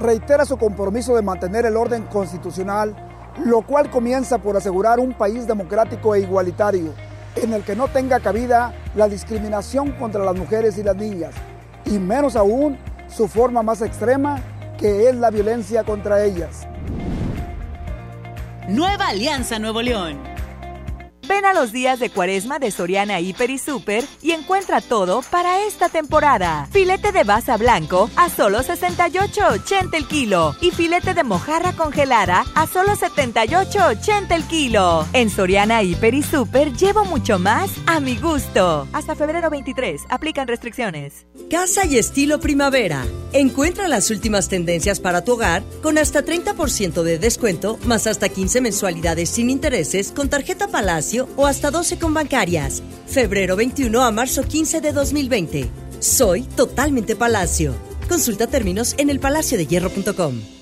reitera su compromiso de mantener el orden constitucional, lo cual comienza por asegurar un país democrático e igualitario, en el que no tenga cabida la discriminación contra las mujeres y las niñas, y menos aún su forma más extrema, que es la violencia contra ellas. Nueva Alianza Nuevo León. Ven a los días de cuaresma de Soriana Hiper y Super y encuentra todo para esta temporada. Filete de basa blanco a solo 68.80 el kilo y filete de mojarra congelada a solo 78.80 el kilo. En Soriana Hiper y Super llevo mucho más a mi gusto. Hasta febrero 23, aplican restricciones. Casa y estilo primavera. Encuentra las últimas tendencias para tu hogar con hasta 30% de descuento, más hasta 15 mensualidades sin intereses con tarjeta Palacio o hasta 12 con bancarias. Febrero 21 a marzo 15 de 2020. Soy totalmente Palacio. Consulta términos en elpalaciodehierro.com.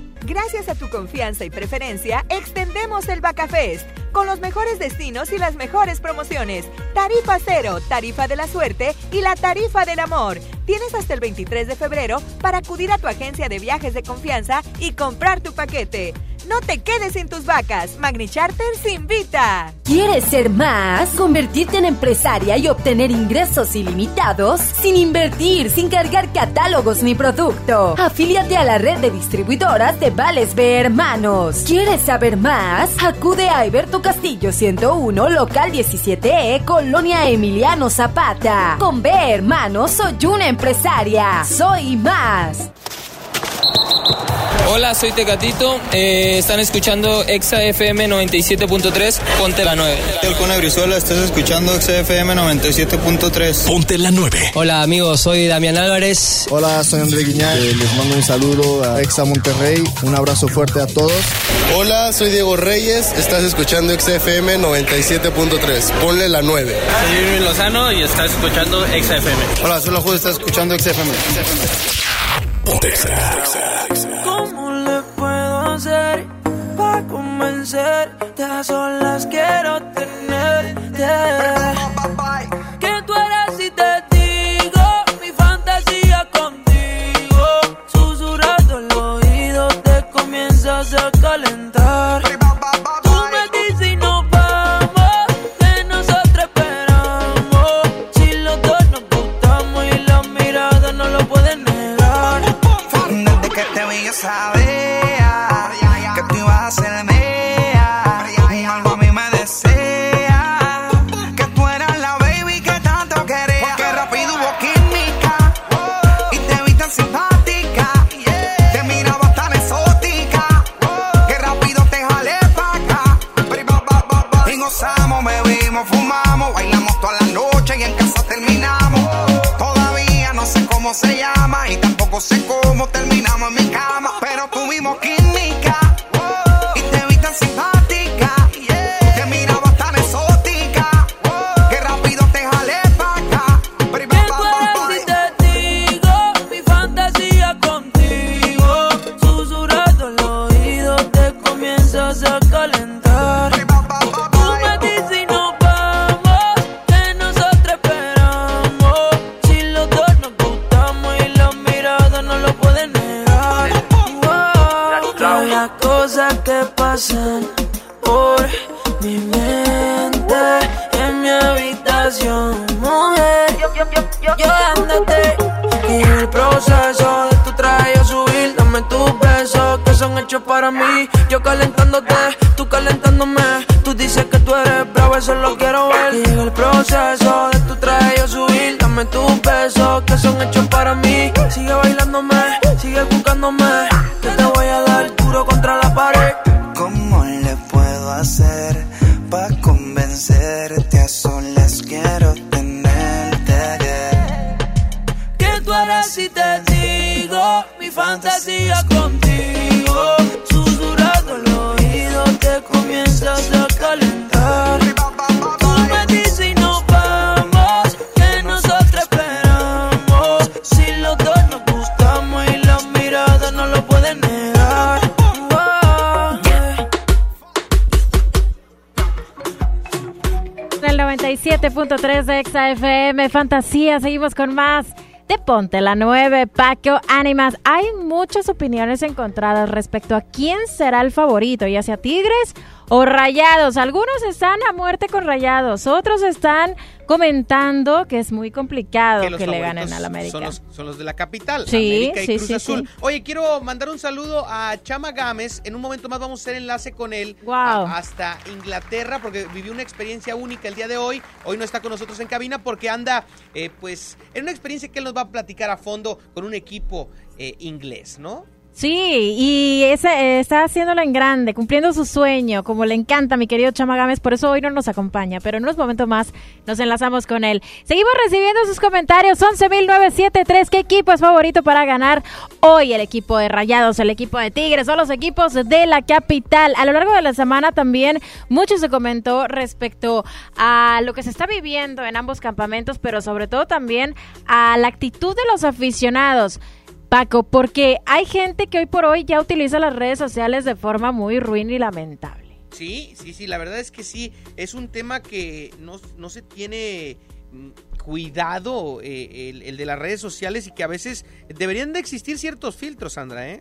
Gracias a tu confianza y preferencia, extendemos el Bacafest con los mejores destinos y las mejores promociones. Tarifa cero, tarifa de la suerte y la tarifa del amor. Tienes hasta el 23 de febrero para acudir a tu agencia de viajes de confianza y comprar tu paquete. No te quedes sin tus vacas. Magni Charters invita. ¿Quieres ser más? ¿Convertirte en empresaria y obtener ingresos ilimitados? Sin invertir, sin cargar catálogos ni producto. Afíliate a la red de distribuidoras de Vales B Hermanos. ¿Quieres saber más? Acude a Alberto Castillo 101, local 17E, Colonia Emiliano Zapata. Con B Hermanos soy una empresaria. Soy más. Hola, soy Tecatito. Eh, están escuchando Exa FM 97.3. Ponte la 9. El Cone Brizuela, estás escuchando Exa FM 97.3. Ponte la 9. Hola, amigos. Soy Damián Álvarez. Hola, soy André Guiñal. Eh, les mando un saludo a Exa Monterrey. Un abrazo fuerte a todos. Hola, soy Diego Reyes. Estás escuchando Exa FM 97.3. Ponle la 9. Soy Irving Lozano y estás escuchando Exa FM. Hola, soy la. Estás escuchando Exa FM. Ponte ¿Cómo le puedo hacer para convencerte? A solas quiero tenerte. Cómo se llama y tampoco sé cómo terminamos Seguimos con más de Ponte la 9, Paco Ánimas. Hay muchas opiniones encontradas respecto a quién será el favorito, ya sea Tigres o Rayados. Algunos están a muerte con Rayados, otros están comentando que es muy complicado que, le ganen al América. Son los, son los de la capital, Sí, América y sí, Cruz sí, Azul. sí. Oye, quiero mandar un saludo a Chama Gámez. En un momento más vamos a hacer enlace con él a- hasta Inglaterra porque vivió una experiencia única el día de hoy. Hoy no está con nosotros en cabina porque anda, eh, pues, en una experiencia que él nos va a platicar a fondo con un equipo eh, inglés, ¿no? Sí, y ese, está haciéndolo en grande, cumpliendo su sueño, como le encanta mi querido Chama Gámez, por eso hoy no nos acompaña, pero en unos momentos más nos enlazamos con él. Seguimos recibiendo sus comentarios, 11.973, ¿qué equipo es favorito para ganar hoy? El equipo de Rayados, el equipo de Tigres, son los equipos de la capital. A lo largo de la semana también mucho se comentó respecto a lo que se está viviendo en ambos campamentos, pero sobre todo también a la actitud de los aficionados. Paco, porque hay gente que hoy por hoy ya utiliza las redes sociales de forma muy ruin y lamentable. Sí, sí, sí, la verdad es que sí, es un tema que no, no se tiene mm, cuidado eh, el, el de las redes sociales y que a veces deberían de existir ciertos filtros, Sandra, ¿eh?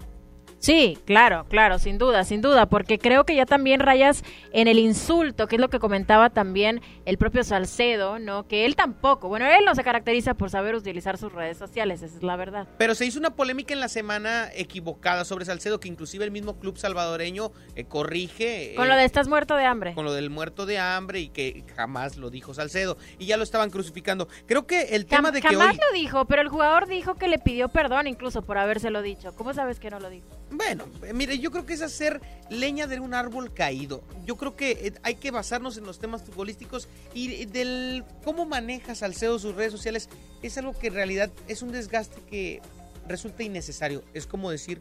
Sí, claro, claro, sin duda, sin duda, porque creo que ya también rayas en el insulto, que es lo que comentaba también el propio Salcedo, ¿no? Que él tampoco, bueno, él no se caracteriza por saber utilizar sus redes sociales, esa es la verdad. Pero se hizo una polémica en la semana equivocada sobre Salcedo, que inclusive el mismo club salvadoreño eh, corrige. Con eh, lo de estás muerto de hambre. Con lo del muerto de hambre y que jamás lo dijo Salcedo. Y ya lo estaban crucificando. Creo que el tema Jam- de que jamás hoy... lo dijo, pero el jugador dijo que le pidió perdón incluso por habérselo dicho. ¿Cómo sabes que no lo dijo? Bueno, eh, mire, yo creo que es hacer leña de un árbol caído. Yo creo que eh, hay que basarnos en los temas futbolísticos y del cómo maneja Salcedo sus redes sociales. Es algo que en realidad es un desgaste que resulta innecesario. Es como decir,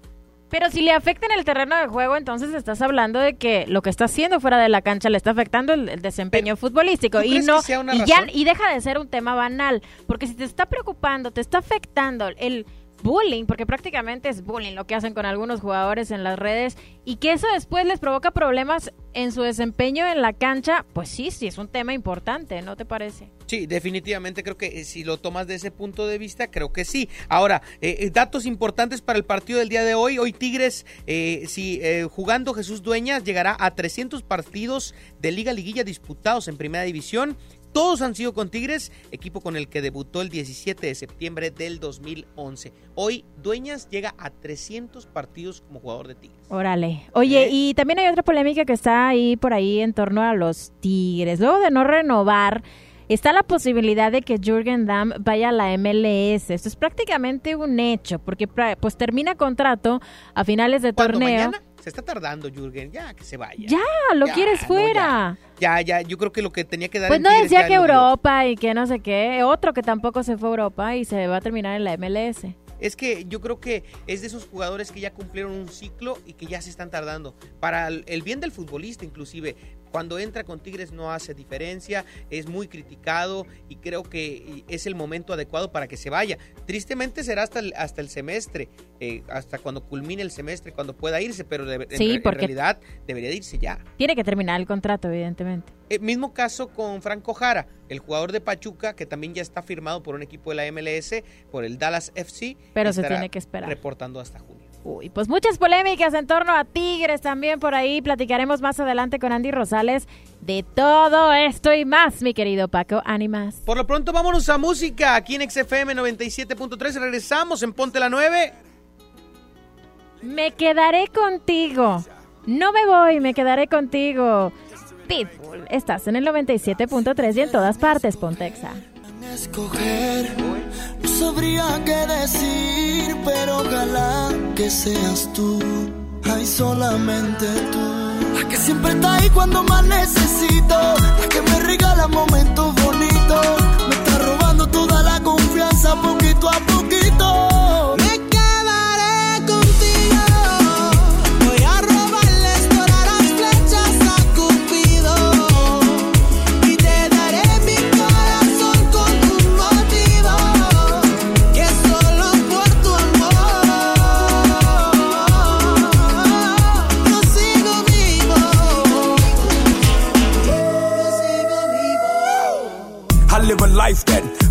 Pero si le afecta en el terreno de juego, entonces estás hablando de que lo que está haciendo fuera de la cancha le está afectando el, el desempeño futbolístico ¿tú y no ya y deja de ser un tema banal, porque si te está preocupando, te está afectando el bullying, porque prácticamente es bullying lo que hacen con algunos jugadores en las redes y que eso después les provoca problemas en su desempeño en la cancha, pues sí, sí es un tema importante, ¿no te parece? Sí, definitivamente creo que eh, si lo tomas de ese punto de vista, creo que sí. Ahora, eh, eh, datos importantes para el partido del día de hoy. Hoy Tigres, eh, si eh, jugando Jesús Dueñas, llegará a 300 partidos de Liga Liguilla disputados en Primera División. Todos han sido con Tigres, equipo con el que debutó el 17 de septiembre del 2011. Hoy Dueñas llega a 300 partidos como jugador de Tigres. Órale. Oye, ¿Eh? y también hay otra polémica que está ahí por ahí en torno a los Tigres. Luego de no renovar, está la posibilidad de que Jürgen Damm vaya a la MLS. Esto es prácticamente un hecho, porque pues termina contrato a finales de ¿Cuándo, torneo. mañana? Se está tardando, Jürgen. Ya, que se vaya. Ya, lo Ya, quieres no, fuera. Ya, ya, yo creo que lo que tenía que dar Pues no decía ya que. Europa y que no sé qué. Otro que tampoco se fue a Europa y se va a terminar en la MLS. Es que yo creo que es de esos jugadores que ya cumplieron un ciclo y que ya se están tardando. Para el bien del futbolista, inclusive, cuando entra con Tigres no hace diferencia, es muy criticado y creo que es el momento adecuado para que se vaya. Tristemente será hasta el, hasta el semestre, eh, hasta cuando culmine el semestre, cuando pueda irse, pero de- en, Sí, re- en porque- realidad debería de irse ya. Tiene que terminar el contrato, evidentemente. Eh, mismo caso con Franco Jara, el jugador de Pachuca, que también ya está firmado por un equipo de la MLS, por el Dallas FC. Pero se tiene que esperar. Reportando hasta junio. Uy, pues muchas polémicas en torno a Tigres también por ahí. Platicaremos más adelante con Andy Rosales de todo esto y más, mi querido Paco Ánimas. Por lo pronto, vámonos a música. Aquí en XFM 97.3 regresamos en Ponte la 9. Me quedaré contigo. No me voy, me quedaré contigo. Pitbull, estás en el 97.3 y en todas partes, Pontexa. Escoger. No sabría qué decir, pero ojalá que seas tú. Ay, solamente tú. La que siempre está ahí cuando más necesito. La que me regala momentos bonitos. Me está robando toda la confianza poquito a poquito.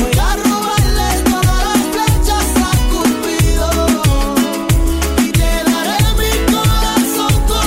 Voy a robarle todas las flechas a Cupido y te daré mi corazón con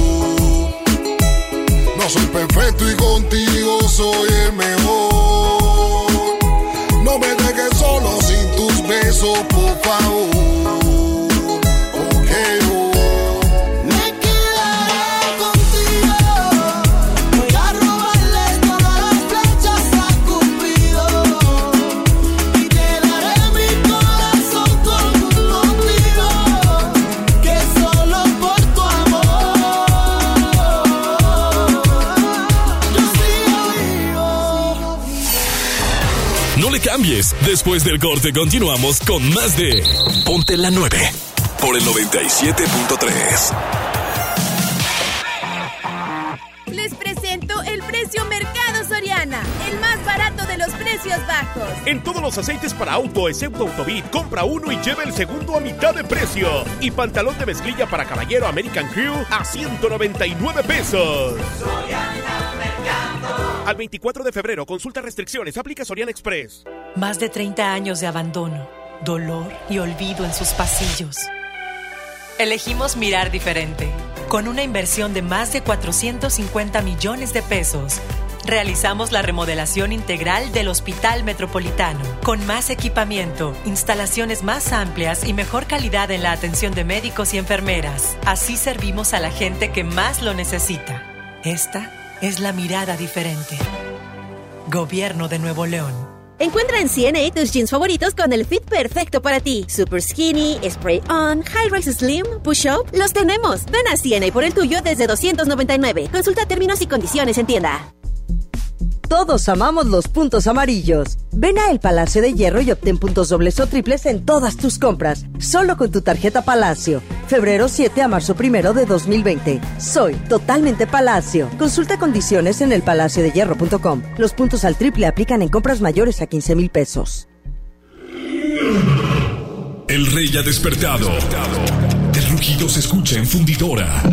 Soy perfecto y contigo soy el mejor. No me dejes solo sin tus besos, por favor. Cambies. Después del corte continuamos con más de Ponte la 9 por el 97.3. Les presento el precio Mercado Soriana, el más barato de los precios bajos. En todos los aceites para auto, excepto Autobit, compra uno y lleva el segundo a mitad de precio. Y pantalón de mezclilla para caballero American Crew a 199 pesos. Al 24 de febrero, consulta restricciones, aplica Soriana Express. Más de 30 años de abandono, dolor y olvido en sus pasillos. Elegimos mirar diferente. Con una inversión de más de 450 millones de pesos, realizamos la remodelación integral del Hospital Metropolitano, con más equipamiento, instalaciones más amplias y mejor calidad en la atención de médicos y enfermeras. Así servimos a la gente que más lo necesita. Esta es la mirada diferente. Gobierno de Nuevo León. Encuentra en CNA tus jeans favoritos con el fit perfecto para ti. Super skinny, spray on, high rise slim, push up. Los tenemos. Ven a CNA por el tuyo desde 299. Consulta términos y condiciones en tienda. Todos amamos los puntos amarillos. Ven a El Palacio de Hierro y obtén puntos dobles o triples en todas tus compras, solo con tu tarjeta Palacio. Febrero 7 a marzo 1 de 2020. Soy totalmente Palacio. Consulta condiciones en elpalaciodehierro.com. Los puntos al triple aplican en compras mayores a 15 mil pesos. El rey ha despertado. El rugido se escucha en fundidora.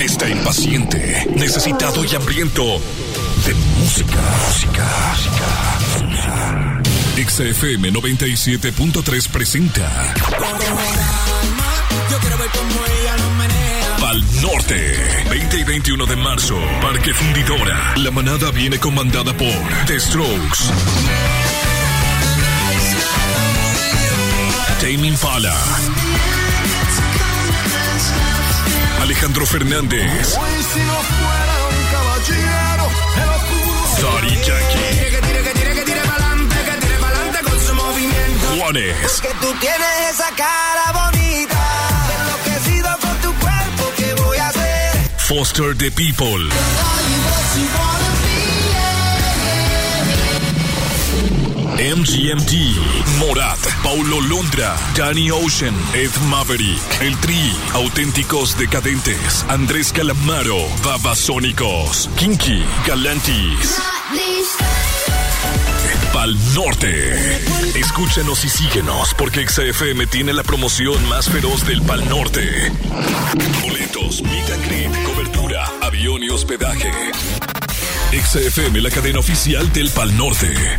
Está impaciente, necesitado y hambriento de música. Música. XFM 97.3 presenta. Pal Norte, 20 y 21 de marzo, Parque Fundidora. La manada viene comandada por The Strokes. Tame Impala. Alejandro Fernández. Daddy Yankee. Juanes. Que tú tienes esa cara bonita. Enloquecido con tu cuerpo, ¿qué voy a hacer? Foster the People. MGMT, Morat, Paulo Londra, Danny Ocean, Ed Maverick, El Tri, Auténticos Decadentes, Andrés Calamaro, Babasónicos, Kinky, Galantis. Pal Norte. Escúchanos y síguenos porque XFM tiene la promoción más feroz del Pal Norte. Boletos, meet and cobertura, avión y hospedaje. XFM, la cadena oficial del Pal Norte.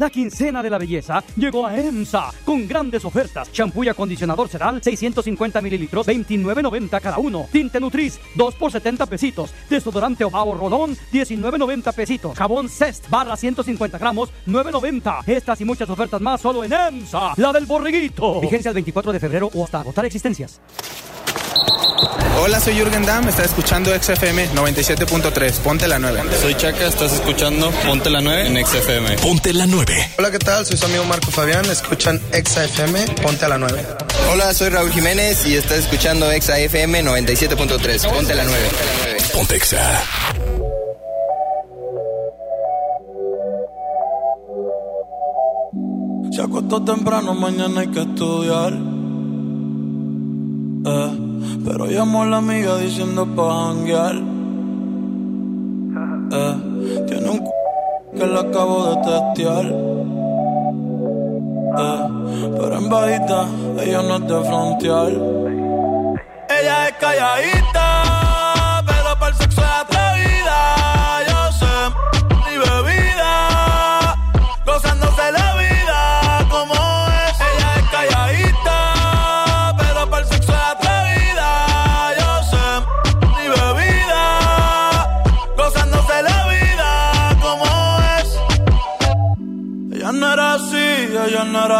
La quincena de la belleza llegó a EMSA con grandes ofertas. Champú y acondicionador Sedal, 650 mililitros, 29.90 cada uno. Tinte Nutriz, 2 por 70 pesitos. Desodorante Obao Rodón, 19.90 pesitos. Jabón Cest, barra 150 gramos, 9.90. Estas y muchas ofertas más solo en EMSA, la del borreguito. Vigencia el 24 de febrero o hasta agotar existencias. Hola, soy Jürgen Damm, está escuchando XFM 97.3, ponte la 9. Soy Chaca, estás escuchando Ponte la 9 en XFM. Ponte la 9. Hola, ¿qué tal? Soy su amigo Marco Fabián, escuchan XFM, ponte a la 9. Hola, soy Raúl Jiménez y estás escuchando XFM 97.3, ponte la 9. Ponte Exa. Se acostó temprano, mañana hay que estudiar. Eh, pero llamó a la amiga diciendo pa' janguear. Eh, tiene un que la acabo de testear. Eh, pero en bajita, ella no es de frontear. Ella es calladita,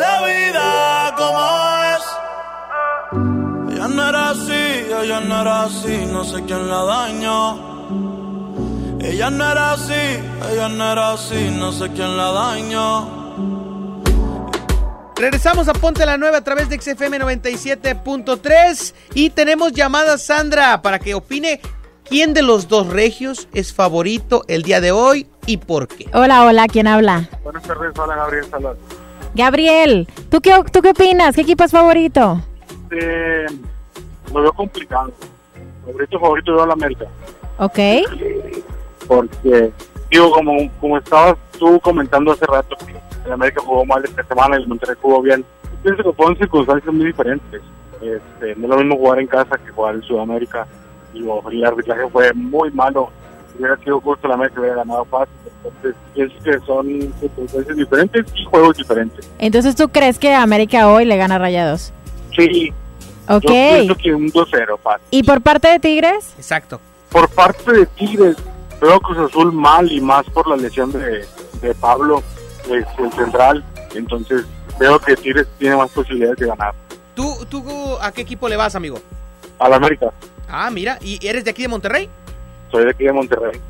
La vida como es. Ella no era así, ella no era así, no sé quién la dañó. Ella no era así, ella no era así, no sé quién la dañó. Regresamos a Ponte la 9 a través de XFM 97.3 y tenemos llamada Sandra para que opine quién de los dos regios es favorito el día de hoy y por qué. Hola, hola, ¿quién habla? Buenas tardes, hola Gabriel Salas. Gabriel, ¿tú qué, ¿tú qué opinas? ¿Qué equipo es favorito? Eh, lo veo complicado. Favorito, favorito de la América. Ok. Porque, digo, como, como estabas tú comentando hace rato, que el América jugó mal esta semana y el Monterrey jugó bien. Pienso que fueron circunstancias muy diferentes. Este, no es lo mismo jugar en casa que jugar en Sudamérica. Digo, el arbitraje fue muy malo. Hubiera sido justo, la América hubiera ganado fácil. Entonces, pienso que son circunstancias diferentes y juegos diferentes. Entonces, ¿tú crees que América hoy le gana Rayados? Sí. Ok. Yo pienso que un 2-0 fácil. ¿Y por parte de Tigres? Exacto. Por parte de Tigres, veo Cruz Azul mal y más por la lesión de, de Pablo, es el central. Entonces, veo que Tigres tiene más posibilidades de ganar. ¿Tú, ¿Tú a qué equipo le vas, amigo? Al América. Ah, mira, ¿y eres de aquí de Monterrey? Soy de aquí de Monterrey.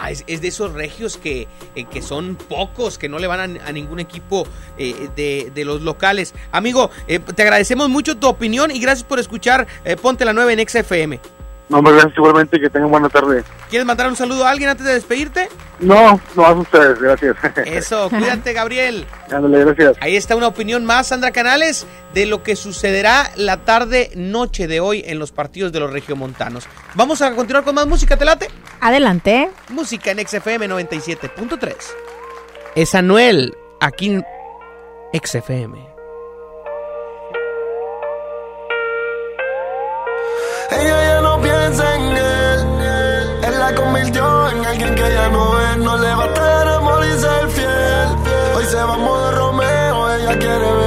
Ah, es, es de esos regios que, eh, que son pocos, que no le van a, ningún equipo eh, de, de los locales. Amigo, eh, te agradecemos mucho tu opinión y gracias por escuchar eh, Ponte la 9 en XFM. No, hombre, gracias igualmente, que tengan buena tarde. ¿Quieres mandar un saludo a alguien antes de despedirte? No, no a ustedes, gracias. [laughs] Eso, cuídate, Gabriel. Ándale, gracias. Ahí está una opinión más, Sandra Canales, de lo que sucederá la tarde-noche de hoy en los partidos de los regiomontanos. Vamos a continuar con más música, ¿te late? Adelante. Música en XFM 97.3. Es Anuel, aquí en XFM. La convirtió en alguien que ya no es. No le basta el amor y ser fiel. Hoy se va a modo Romeo. Ella quiere beber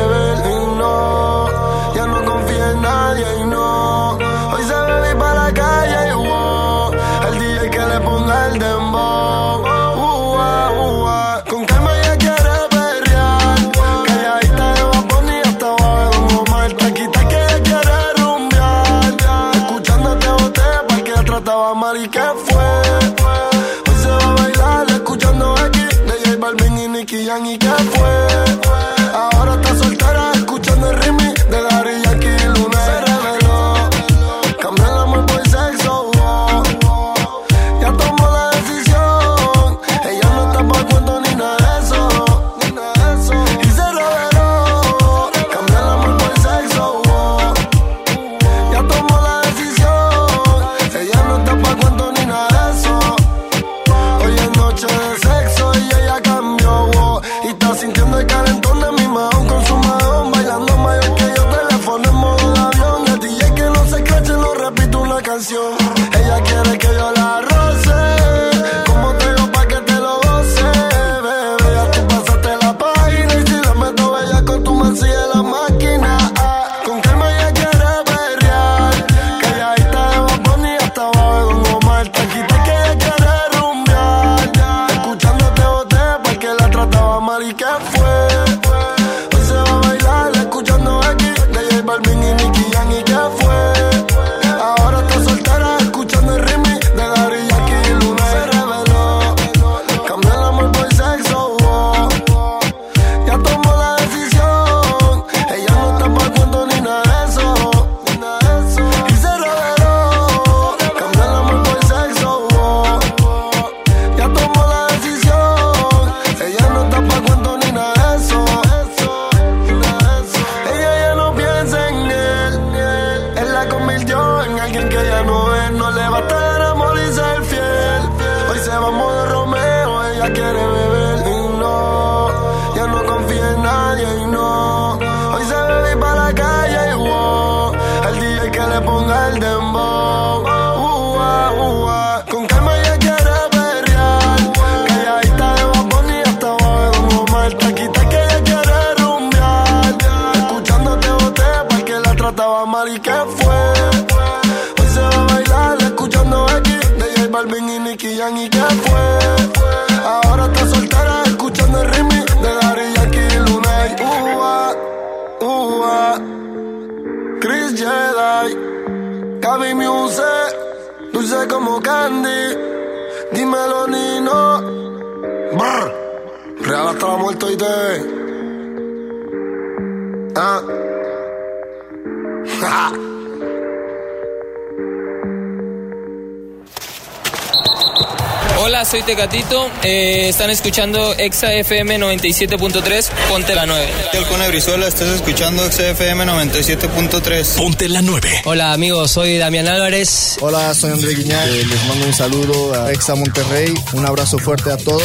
Tecatito. Eh, están escuchando Exa FM 97.3. Ponte la 9. El Cone Brizuela, estás escuchando XFM 97.3. Ponte la 9. Hola, amigos. Soy Damián Álvarez. Hola, soy André Guiñal. Eh, les mando un saludo a Exa Monterrey. Un abrazo fuerte a todos.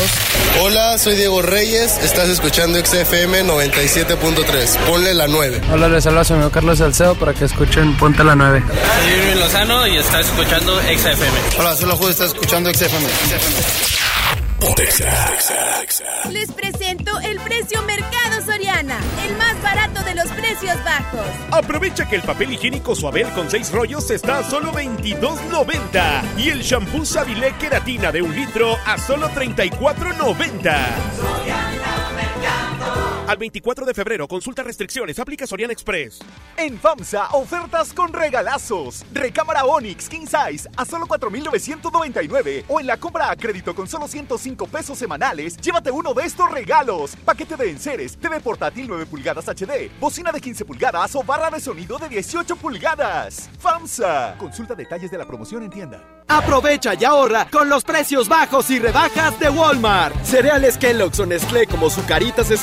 Hola, soy Diego Reyes. Estás escuchando XFM 97.3. Ponle la 9. Hola, les habla su amigo Carlos Salcedo para que escuchen Ponte la 9. Soy Irving Lozano y estás escuchando Exa FM. Hola, soy la Juez. Estás escuchando XFM. Les presento el precio Mercado Soriana, el más barato de los precios bajos. Aprovecha que el papel higiénico Suabel con 6 rollos está a solo $22.90 y el shampoo Sabilé Queratina de un litro a solo $34.90. Al 24 de febrero, consulta restricciones, aplica Soriana Express. En FAMSA, ofertas con regalazos. Recámara Onix King Size a solo 4,999. O en la compra a crédito con solo 105 pesos semanales, llévate uno de estos regalos. Paquete de enseres, TV portátil 9 pulgadas HD, bocina de 15 pulgadas o barra de sonido de 18 pulgadas. FAMSA. Consulta detalles de la promoción en tienda. Aprovecha y ahorra con los precios bajos y rebajas de Walmart. Cereales Kellogg's o Nestlé como Zucaritas de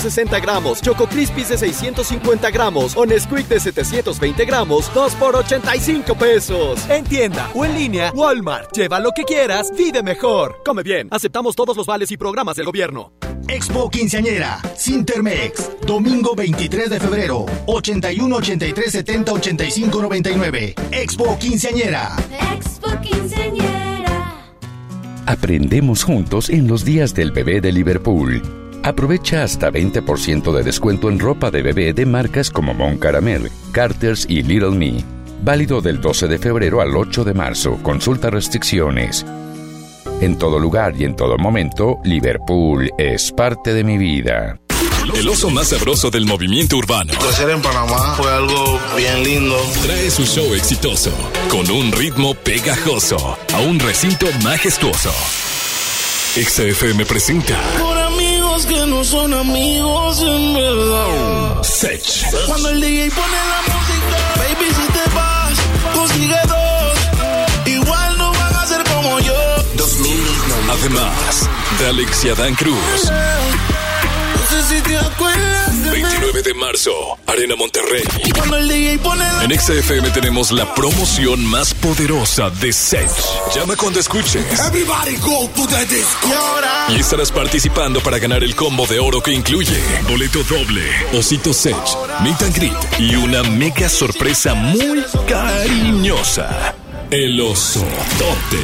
760 gramos, Choco Crispies de 650 gramos o Nesquik de 720 gramos, 2 por 85 pesos. En tienda o en línea, Walmart. Lleva lo que quieras, vive mejor. Come bien. Aceptamos todos los vales y programas del gobierno. Expo Quinceañera, Sintermex, domingo 23 de febrero, 81 83 70 85 99. Expo Quinceañera. Expo Quinceañera. Aprendemos juntos en los días del bebé de Liverpool. Aprovecha hasta 20% de descuento en ropa de bebé de marcas como Mon Caramel, Carter's y Little Me. Válido del 12 de febrero al 8 de marzo. Consulta restricciones. En todo lugar y en todo momento, Liverpool es parte de mi vida. El oso más sabroso del movimiento urbano. Crecer en Panamá fue algo bien lindo. Trae su show exitoso con un ritmo pegajoso a un recinto majestuoso. XFM presenta amigos que no son amigos en verdad. Sech. Cuando el DJ pone la música, baby, si te vas, consigue dos. Igual no van a ser como yo. Además de Alex y Adán Cruz. Sé si te acuerdas de mí. 29 de marzo, Arena Monterrey. Cuando el DJ pone la En XFM tenemos la promoción más poderosa de Sech. Llama cuando escuches. Everybody go to the disco. Y ahora, Y estarás participando para ganar el combo de oro que incluye boleto doble, osito Sech, meet and greet y una mega sorpresa muy cariñosa. El oso tote.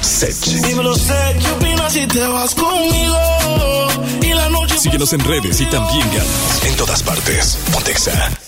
Sech. Dímelo, sé, ¿qué opinas si te vas conmigo? Síguenos en redes y también ganas. En todas partes. Pontexa.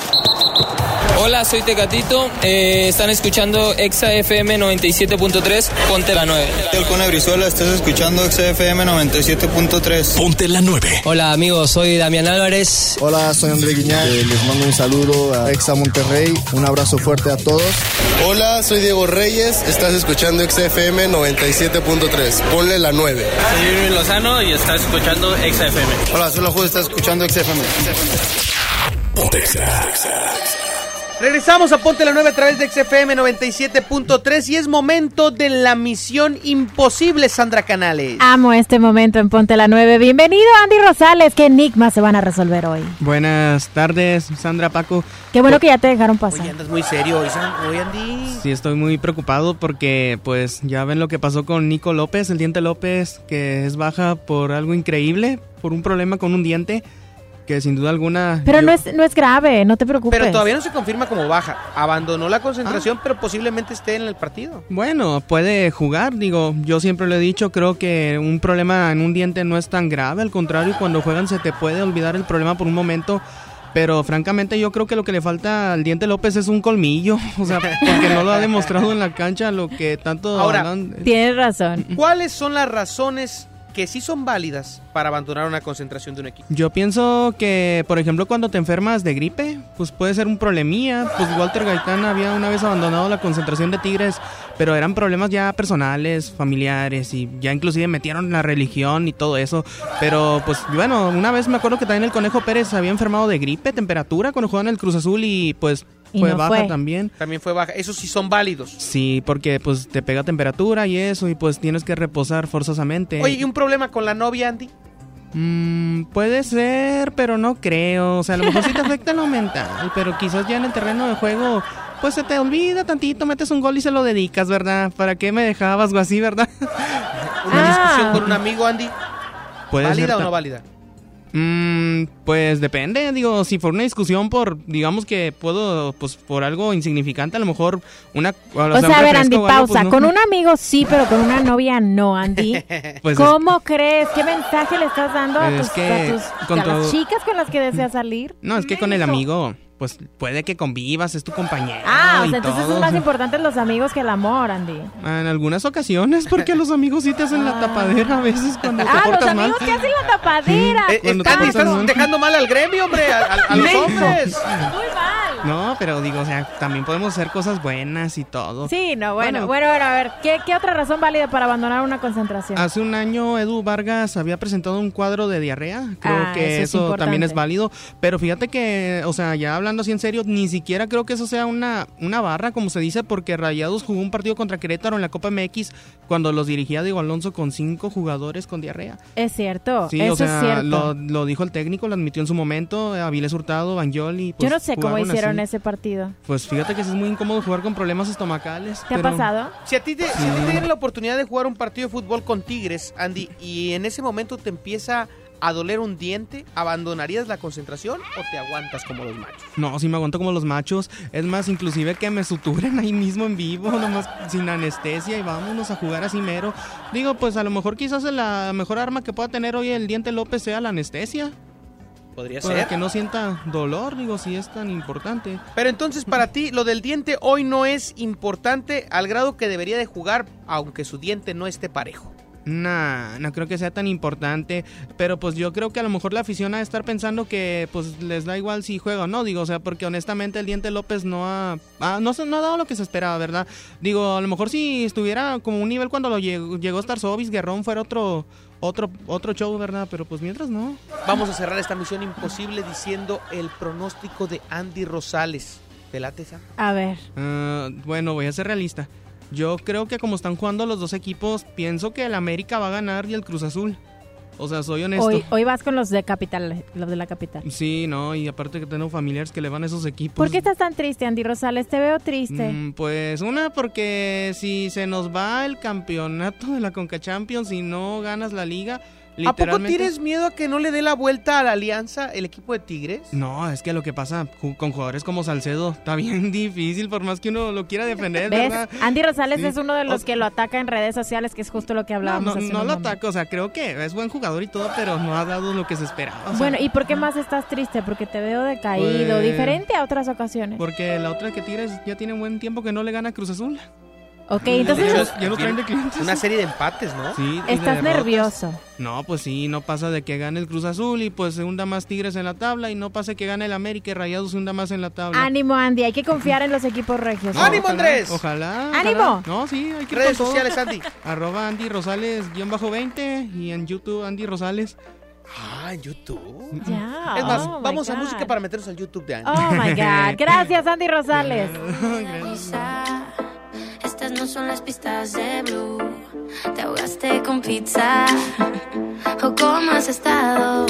Hola, soy Tecatito. Eh, están escuchando Exa FM 97.3. Ponte la 9. El Cone Brizuela, estás escuchando XFM 97.3. Ponte la 9. Hola amigos, soy Damián Álvarez. Hola, soy André Guiñán. Eh, les mando un saludo a Exa Monterrey. Un abrazo fuerte a todos. Hola, soy Diego Reyes. Estás escuchando XFM 97.3. Ponle la 9. Soy Irving Lozano y estás escuchando XFM. Hola, soy la Juez. Estás escuchando XFM. Pontexa. Regresamos a Ponte la 9 a través de XFM 97.3 y es momento de la misión imposible, Sandra Canales. Amo este momento en Ponte la 9. Bienvenido, Andy Rosales. ¿Qué enigmas se van a resolver hoy? Buenas tardes, Sandra, Paco. Qué bueno que ya te dejaron pasar. Oye, andas muy serio hoy, hoy, Andy. Sí, estoy muy preocupado porque, pues, ya ven lo que pasó con Nico López, el diente López, que es baja por algo increíble, por un problema con un diente que sin duda alguna... Pero no, es, no es grave, no te preocupes. Pero todavía no se confirma como baja. Abandonó la concentración, pero posiblemente esté en el partido. Bueno, puede jugar, digo, yo siempre lo he dicho, creo que un problema en un diente no es tan grave, al contrario, cuando juegan se te puede olvidar el problema por un momento. Pero francamente yo creo que lo que le falta al Diente López es un colmillo, [laughs] o sea, porque no lo ha demostrado en la cancha lo que tanto... Ahora, tienes razón. ¿Cuáles son las razones que sí son válidas para abandonar una concentración de un equipo. Yo pienso que, por ejemplo, cuando te enfermas de gripe, pues puede ser un problemía. Pues Walter Gaitán había una vez abandonado la concentración de Tigres, pero eran problemas ya personales, familiares y ya inclusive metieron la religión y todo eso. Pero pues bueno, una vez me acuerdo que también el Conejo Pérez había enfermado de gripe, temperatura cuando jugaba en el Cruz Azul y pues fue baja también. También fue baja. Esos sí son válidos. Sí, porque pues te pega temperatura y eso y pues tienes que reposar forzosamente. Oye, ¿y un problema con la novia, Andy? Mm, puede ser, pero no creo. O sea, a lo mejor sí te afecta lo mental, pero quizás ya en el terreno de juego, pues se te olvida tantito, metes un gol y se lo dedicas, ¿verdad? ¿Para qué me dejabas o así, verdad? [laughs] ¿Una discusión con un amigo, Andy? ¿Válida o no válida? Mm, pues depende, digo, si por una discusión por, digamos que puedo, pues por algo insignificante, a lo mejor una... O, sea, a ver, Andy, pues, pausa. Con un amigo sí, pero con una novia no, Andy. [laughs] Pues ¿Cómo crees? ¿Qué mensaje le estás dando a, tus, las chicas con las que deseas salir? No, es que con el amigo pues puede que convivas, es tu compañero. Ah, o sea, entonces son más importantes los amigos que el amor, Andy. En algunas ocasiones, porque los amigos sí te hacen la tapadera a veces cuando te ah, portas mal. Ah, los amigos que hacen la tapadera. Eh, Andy, estás dejando mal al gremio, hombre, a, los hombres. Muy mal. No, pero digo, o sea, también podemos hacer cosas buenas y todo. Sí, no, bueno, bueno, bueno, a ver, ¿qué, ¿qué otra razón válida para abandonar una concentración? Hace un año Edu Vargas había presentado un cuadro de diarrea. Creo Ah, que eso es eso, también es válido. Pero fíjate que, o sea, ya hablando así en serio, ni siquiera creo que eso sea una, una barra, como se dice, porque Rayados jugó un partido contra Querétaro en la Copa MX cuando los dirigía Diego Alonso con cinco jugadores con diarrea. Es cierto, Sí, eso o sea, es cierto. Lo, lo dijo el técnico, lo admitió en su momento, Avilés Hurtado, Banjoli. Yo pues, no sé cómo hicieron así. ese partido. Pues fíjate que sí es muy incómodo jugar con problemas estomacales. ¿Te ha pasado? Si a ti te, si a ti te diera la oportunidad de jugar un partido de fútbol con Tigres, Andy, y en ese momento te empieza a doler un diente, ¿abandonarías la concentración o te aguantas como los machos? No, sí me aguanto como los machos. Es más, inclusive que me suturen ahí mismo en vivo, nomás sin anestesia y vámonos a jugar así mero. Digo, pues a lo mejor quizás la mejor arma que pueda tener hoy el diente López sea la anestesia. Podría Para ser. que no sienta dolor, digo, si es tan importante. Pero entonces para ti lo del diente hoy no es importante al grado que debería de jugar aunque su diente no esté parejo. Nah, no creo que sea tan importante, pero pues yo creo que a lo mejor la afición ha de estar pensando que pues les da igual si juega o no, digo, o sea, porque honestamente el Diente López no ha, no, no, ha dado lo que se esperaba, ¿verdad? Digo, a lo mejor si estuviera como un nivel cuando lo llegó, llegó Sobis, Guerrón fuera otro, otro, otro show, ¿verdad? Pero pues mientras no. Vamos a cerrar esta misión imposible diciendo el pronóstico de Andy Rosales. ¿Te late, A ver. Ah, bueno, voy a ser realista. Yo creo que como están jugando los dos equipos, pienso que el América va a ganar y el Cruz Azul. O sea, soy honesto. Hoy, vas con los de capital, los de la capital. Sí, no, y aparte que tengo familiares que le van a esos equipos. ¿Por qué estás tan triste, Andy Rosales? Te veo triste. Mm, pues una, porque si se nos va el campeonato de la Conca Champions y no ganas la liga, ¿A poco tienes miedo a que no le dé la vuelta a la alianza el equipo de Tigres? No, es que lo que pasa con jugadores como Salcedo está bien [laughs] difícil, por más que uno lo quiera defender, ¿verdad? Andy Rosales es uno de los que lo ataca en redes sociales, que es justo lo que hablábamos. No, no, no lo ataca, o sea, creo que es buen jugador y todo, pero no ha dado lo que se esperaba. bueno, ¿y por qué más estás triste? Porque te veo decaído, pues diferente a otras ocasiones. Porque la otra que Tigres ya tiene un buen tiempo que no le gana Cruz Azul. Ok, entonces... Ya, no traen de clientes. Una serie de empates, ¿no? Sí. Estás nervioso. No, pues sí, no pasa de que gane el Cruz Azul y pues se hunda más Tigres en la tabla y no pasa que gane el América y Rayados se hunda más en la tabla. Ánimo, Andy, hay que confiar en los equipos regios. ¡Ánimo, Andrés! Ojalá. ¡Ánimo! No, sí, hay que Redes sociales, Andy. [laughs] Arroba Andy Rosales, guion bajo 20 y en YouTube Andy Rosales. Ah, en YouTube. Ya. Es más, oh vamos a música para meternos al YouTube de Andy. Oh my God. [laughs] Gracias, Andy Rosales. [laughs] Estas no son las pistas de Blue. Te ahogaste con pizza. [laughs] ¿O cómo has estado?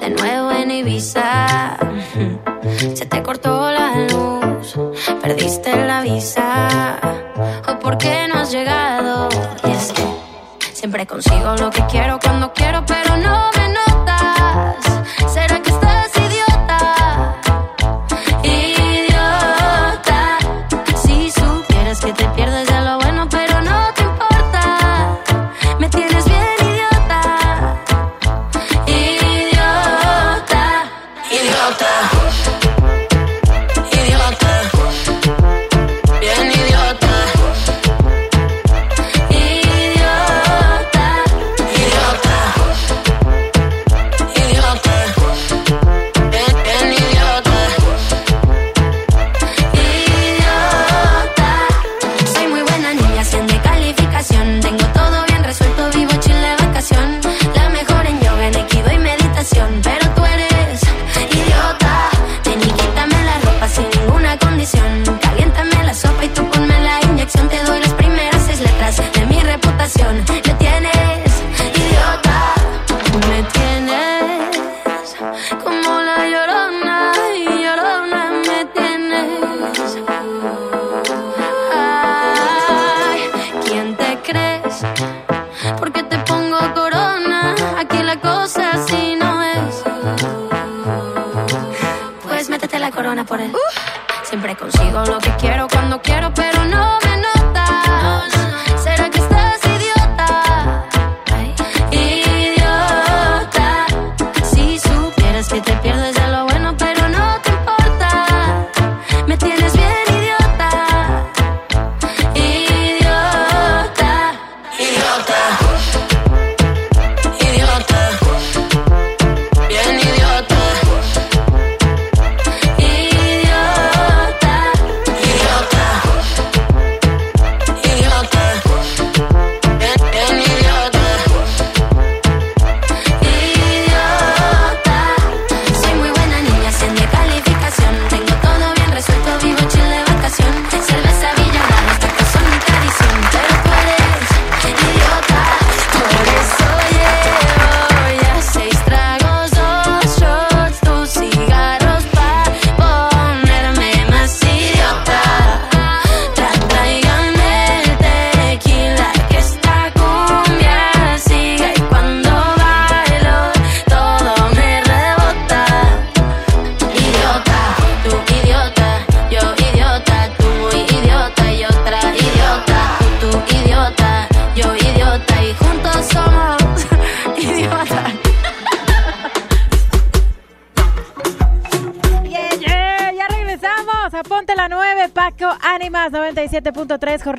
De nuevo en Ibiza. [laughs] Se te cortó la luz. Perdiste la visa. ¿O por qué no has llegado? Siempre consigo lo que quiero cuando quiero, pero no me notas. ¿Será que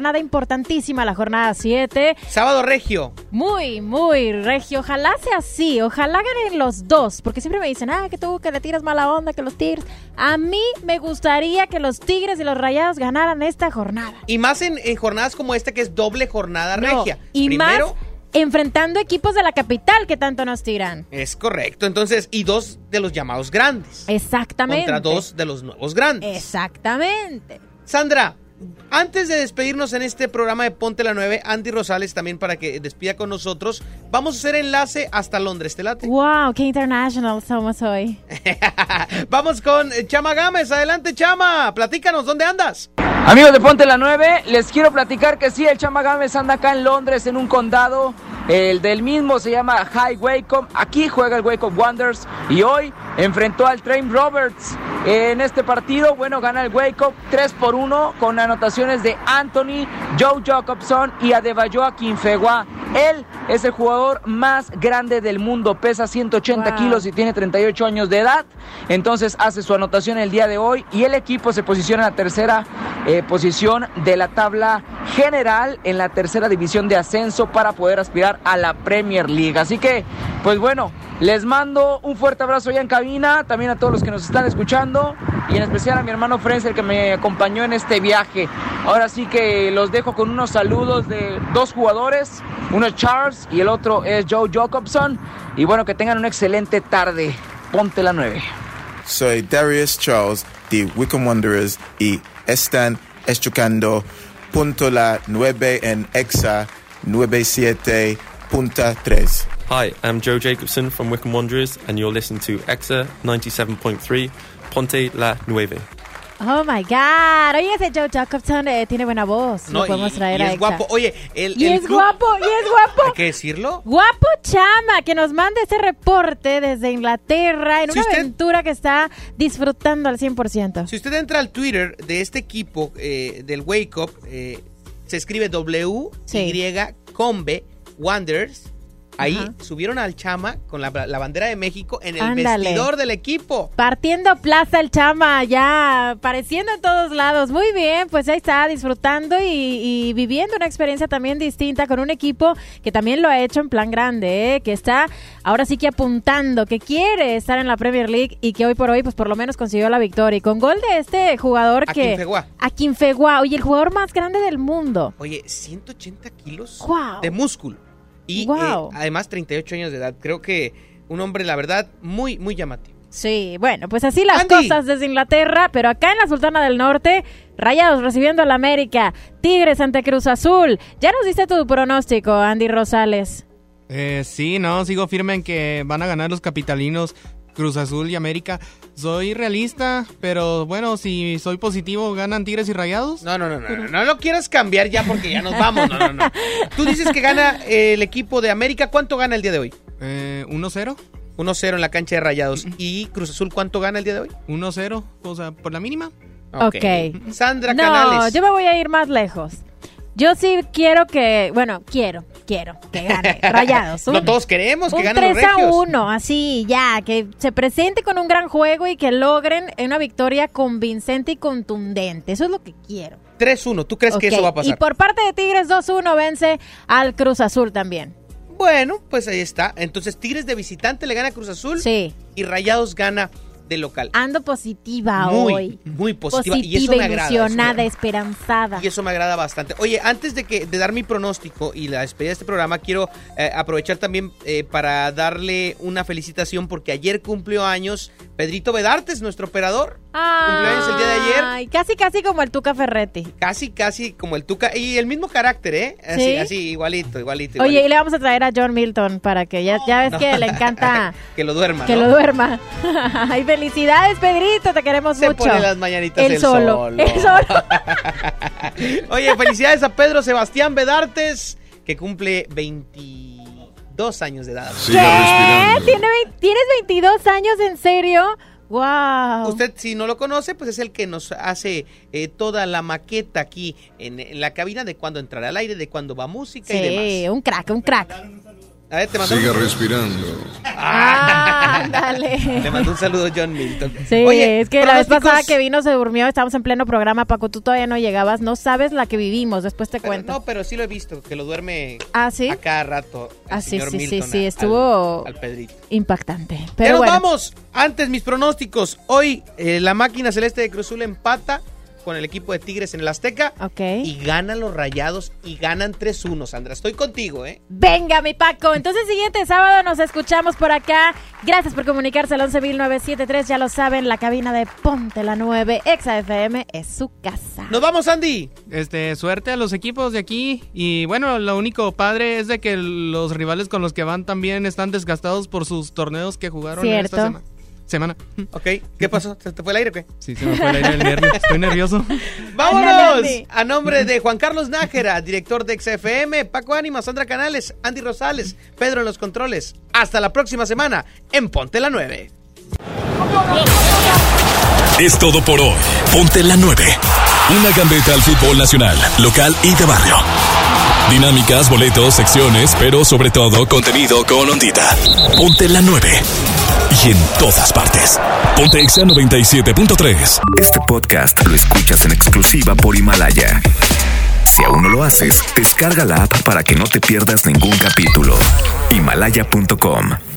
jornada importantísima, la jornada 7. Sábado regio. Muy, muy regio. Ojalá sea así, ojalá ganen los dos, porque siempre me dicen, ah, que tú que le tiras mala onda, que los Tigres. A mí me gustaría que los Tigres y los Rayados ganaran esta jornada. Y más en, jornadas como esta, que es doble jornada regia. Y Primero, más enfrentando equipos de la capital que tanto nos tiran. Es correcto. Entonces, y dos de los llamados grandes. Exactamente. Contra dos de los nuevos grandes. Exactamente. Sandra, antes de despedirnos en este programa de Ponte la 9, Andy Rosales también para que despida con nosotros, vamos a hacer enlace hasta Londres, ¿te late? ¡Wow! ¡Qué international somos hoy! [laughs] vamos con Chama Gámez. Adelante, Chama. Platícanos, ¿dónde andas? Amigos de Ponte la 9, les quiero platicar que sí, el Chama Gámez anda acá en Londres, en un condado. El del mismo se llama High Wacom. Aquí juega el Wacom Wonders y hoy enfrentó al Train Roberts. En este partido, bueno, gana el Wacom 3 por 1 con anotaciones de Anthony, Joe Jacobson y Adebayo Quinfegua. Él es el jugador más grande del mundo, pesa 180 kilos y tiene 38 años de edad. Entonces hace su anotación el día de hoy y el equipo se posiciona en la tercera eh, posición de la tabla general en la tercera división de ascenso para poder aspirar a la Premier League. Así que, pues bueno, les mando un fuerte abrazo ya en cabina, también a todos los que nos están escuchando y en especial a mi hermano Frenzel que me acompañó en este viaje. Ahora sí que los dejo con unos saludos de dos jugadores, uno es Charles y el otro es Joe Jacobson. Y bueno, que tengan una excelente tarde. Ponte la 9. Soy Darius Charles de Wickham Wanderers y están escuchando Punto la 9 en EXA 97.3. Hi, I'm Joe Jacobson from Wickham Wanderers, and you're listening to EXA 97.3 Ponte la Nueve. Oh my God. Oye, ese Joe Jacobson eh, tiene buena voz. No, Lo podemos traer y es guapo. Oye, el. Y es guapo, y es guapo. ¿Hay que decirlo? Guapo Chama, que nos manda ese reporte desde Inglaterra en una aventura que está disfrutando al 100%. Si usted entra al Twitter de este equipo eh, del Wake Up, eh, se escribe W, Y, Combe, Wanderers Ahí subieron al Chama con la, bandera de México en el vestidor del equipo. Partiendo plaza el Chama, ya apareciendo en todos lados. Muy bien, pues ahí está disfrutando y, viviendo una experiencia también distinta con un equipo que también lo ha hecho en plan grande, ¿eh? que está ahora sí que apuntando, que quiere estar en la Premier League y que hoy por hoy pues por lo menos consiguió la victoria. Y con gol de este jugador que... A Quinfegua. Oye, el jugador más grande del mundo. Oye, 180 kilos de músculo. Y eh, además 38 años de edad. Creo que un hombre, la verdad, muy, muy llamativo. Sí, bueno, pues así las cosas desde Inglaterra, pero acá en la Sultana del Norte, Rayados recibiendo a la América, Tigres ante Cruz Azul. Ya nos diste tu pronóstico, Andy Rosales. Eh, sí, no, sigo firme en que van a ganar los capitalinos Cruz Azul y América. Soy realista, pero bueno, si soy positivo, ¿ganan Tigres y Rayados? No, no, no, no, no, lo quieras cambiar ya porque ya nos vamos. No, no, no. Tú dices que gana el equipo de América. ¿Cuánto gana el día de hoy? Eh, 1-0. 1-0 en la cancha de Rayados. ¿Y Cruz Azul cuánto gana el día de hoy? 1-0, o sea, por la mínima. Ok. Sandra Canales. No, yo me voy a ir más lejos. Yo sí quiero que, bueno, quiero, quiero que gane [laughs] Rayados. no todos queremos que gane 3 a 1, así ya, que se presente con un gran juego y que logren una victoria convincente y contundente. Eso es lo que quiero. 3-1, ¿tú crees que eso va a pasar? Y por parte de Tigres 2-1 vence al Cruz Azul también. Bueno, pues ahí está. Entonces Tigres de visitante le gana a Cruz Azul. Sí. Y Rayados gana local. Ando positiva hoy. Muy positiva. y eso me agrada. esperanzada. Y eso me agrada bastante. Oye, antes de que de dar mi pronóstico y la despedida de este programa, quiero eh, aprovechar también eh, para darle una felicitación porque ayer cumplió años Pedrito Bedartes, nuestro operador. Cumpleaños el día de ayer. Casi, casi como el Tuca Ferretti. Casi, casi como el Tuca. Y el mismo carácter, ¿eh? Así, así igualito, igualito, Oye, y le vamos a traer a John Milton para que ya, ya ves que le [laughs] encanta. que lo duerma. Que lo duerma. [laughs] Ay, felicidades, Pedrito, te queremos Se mucho. Pone las mañanitas el, solo. El solo. [laughs] Oye, felicidades a Pedro Sebastián Bedartes, que cumple 22 años de edad. ¿Qué? ¿Tienes 22 años en serio? Wow. Usted, si no lo conoce, pues es el que nos hace eh, toda la maqueta aquí en, la cabina de cuando entrará al aire, de cuando va música y demás. un crack, un crack. A ver, te mandó Sigue respirando. Ah, dale. Le mandó un saludo John Milton. Sí, es que la vez pasada que vino se durmió, estábamos en pleno programa, Paco, tú todavía no llegabas, no sabes la que vivimos, después te cuento. No, pero sí lo he visto, que lo duerme ¿Ah, ¿sí? a cada rato. Ah, sí, sí, sí, sí, estuvo al, Pedrito. impactante. Pero, vamos, antes mis pronósticos. Hoy eh, la máquina celeste de Cruzul empata con el equipo de Tigres en el Azteca. Ok. Y ganan los rayados y ganan 3-1, Sandra. Estoy contigo, ¿eh? Venga, mi Paco. Entonces, siguiente sábado nos escuchamos por acá. Gracias por comunicarse al 11973. Ya lo saben, la cabina de Ponte la 9, Exa FM, es su casa. Nos vamos, Andy. Este, suerte a los equipos de aquí. Y bueno, lo único padre es de que los rivales con los que van también están desgastados por sus torneos que jugaron esta semana semana. Ok, ¿qué pasó? ¿Se te fue el aire o qué? Sí, se me fue el aire el nervio. Estoy nervioso. [laughs] ¡Vámonos! A nombre de Juan Carlos Nájera, director de XFM, Paco Ánima, Sandra Canales, Andy Rosales, Pedro en los controles. Hasta la próxima semana en Ponte la 9. Es todo por hoy. Ponte la 9. Una gambeta al fútbol nacional, local y de barrio. Dinámicas, boletos, secciones, pero sobre todo contenido con ondita. Ponte la 9 en todas partes. Ponte Exa 97.3. Este podcast lo escuchas en exclusiva por Himalaya. Si aún no lo haces, descarga la app para que no te pierdas ningún capítulo. Himalaya.com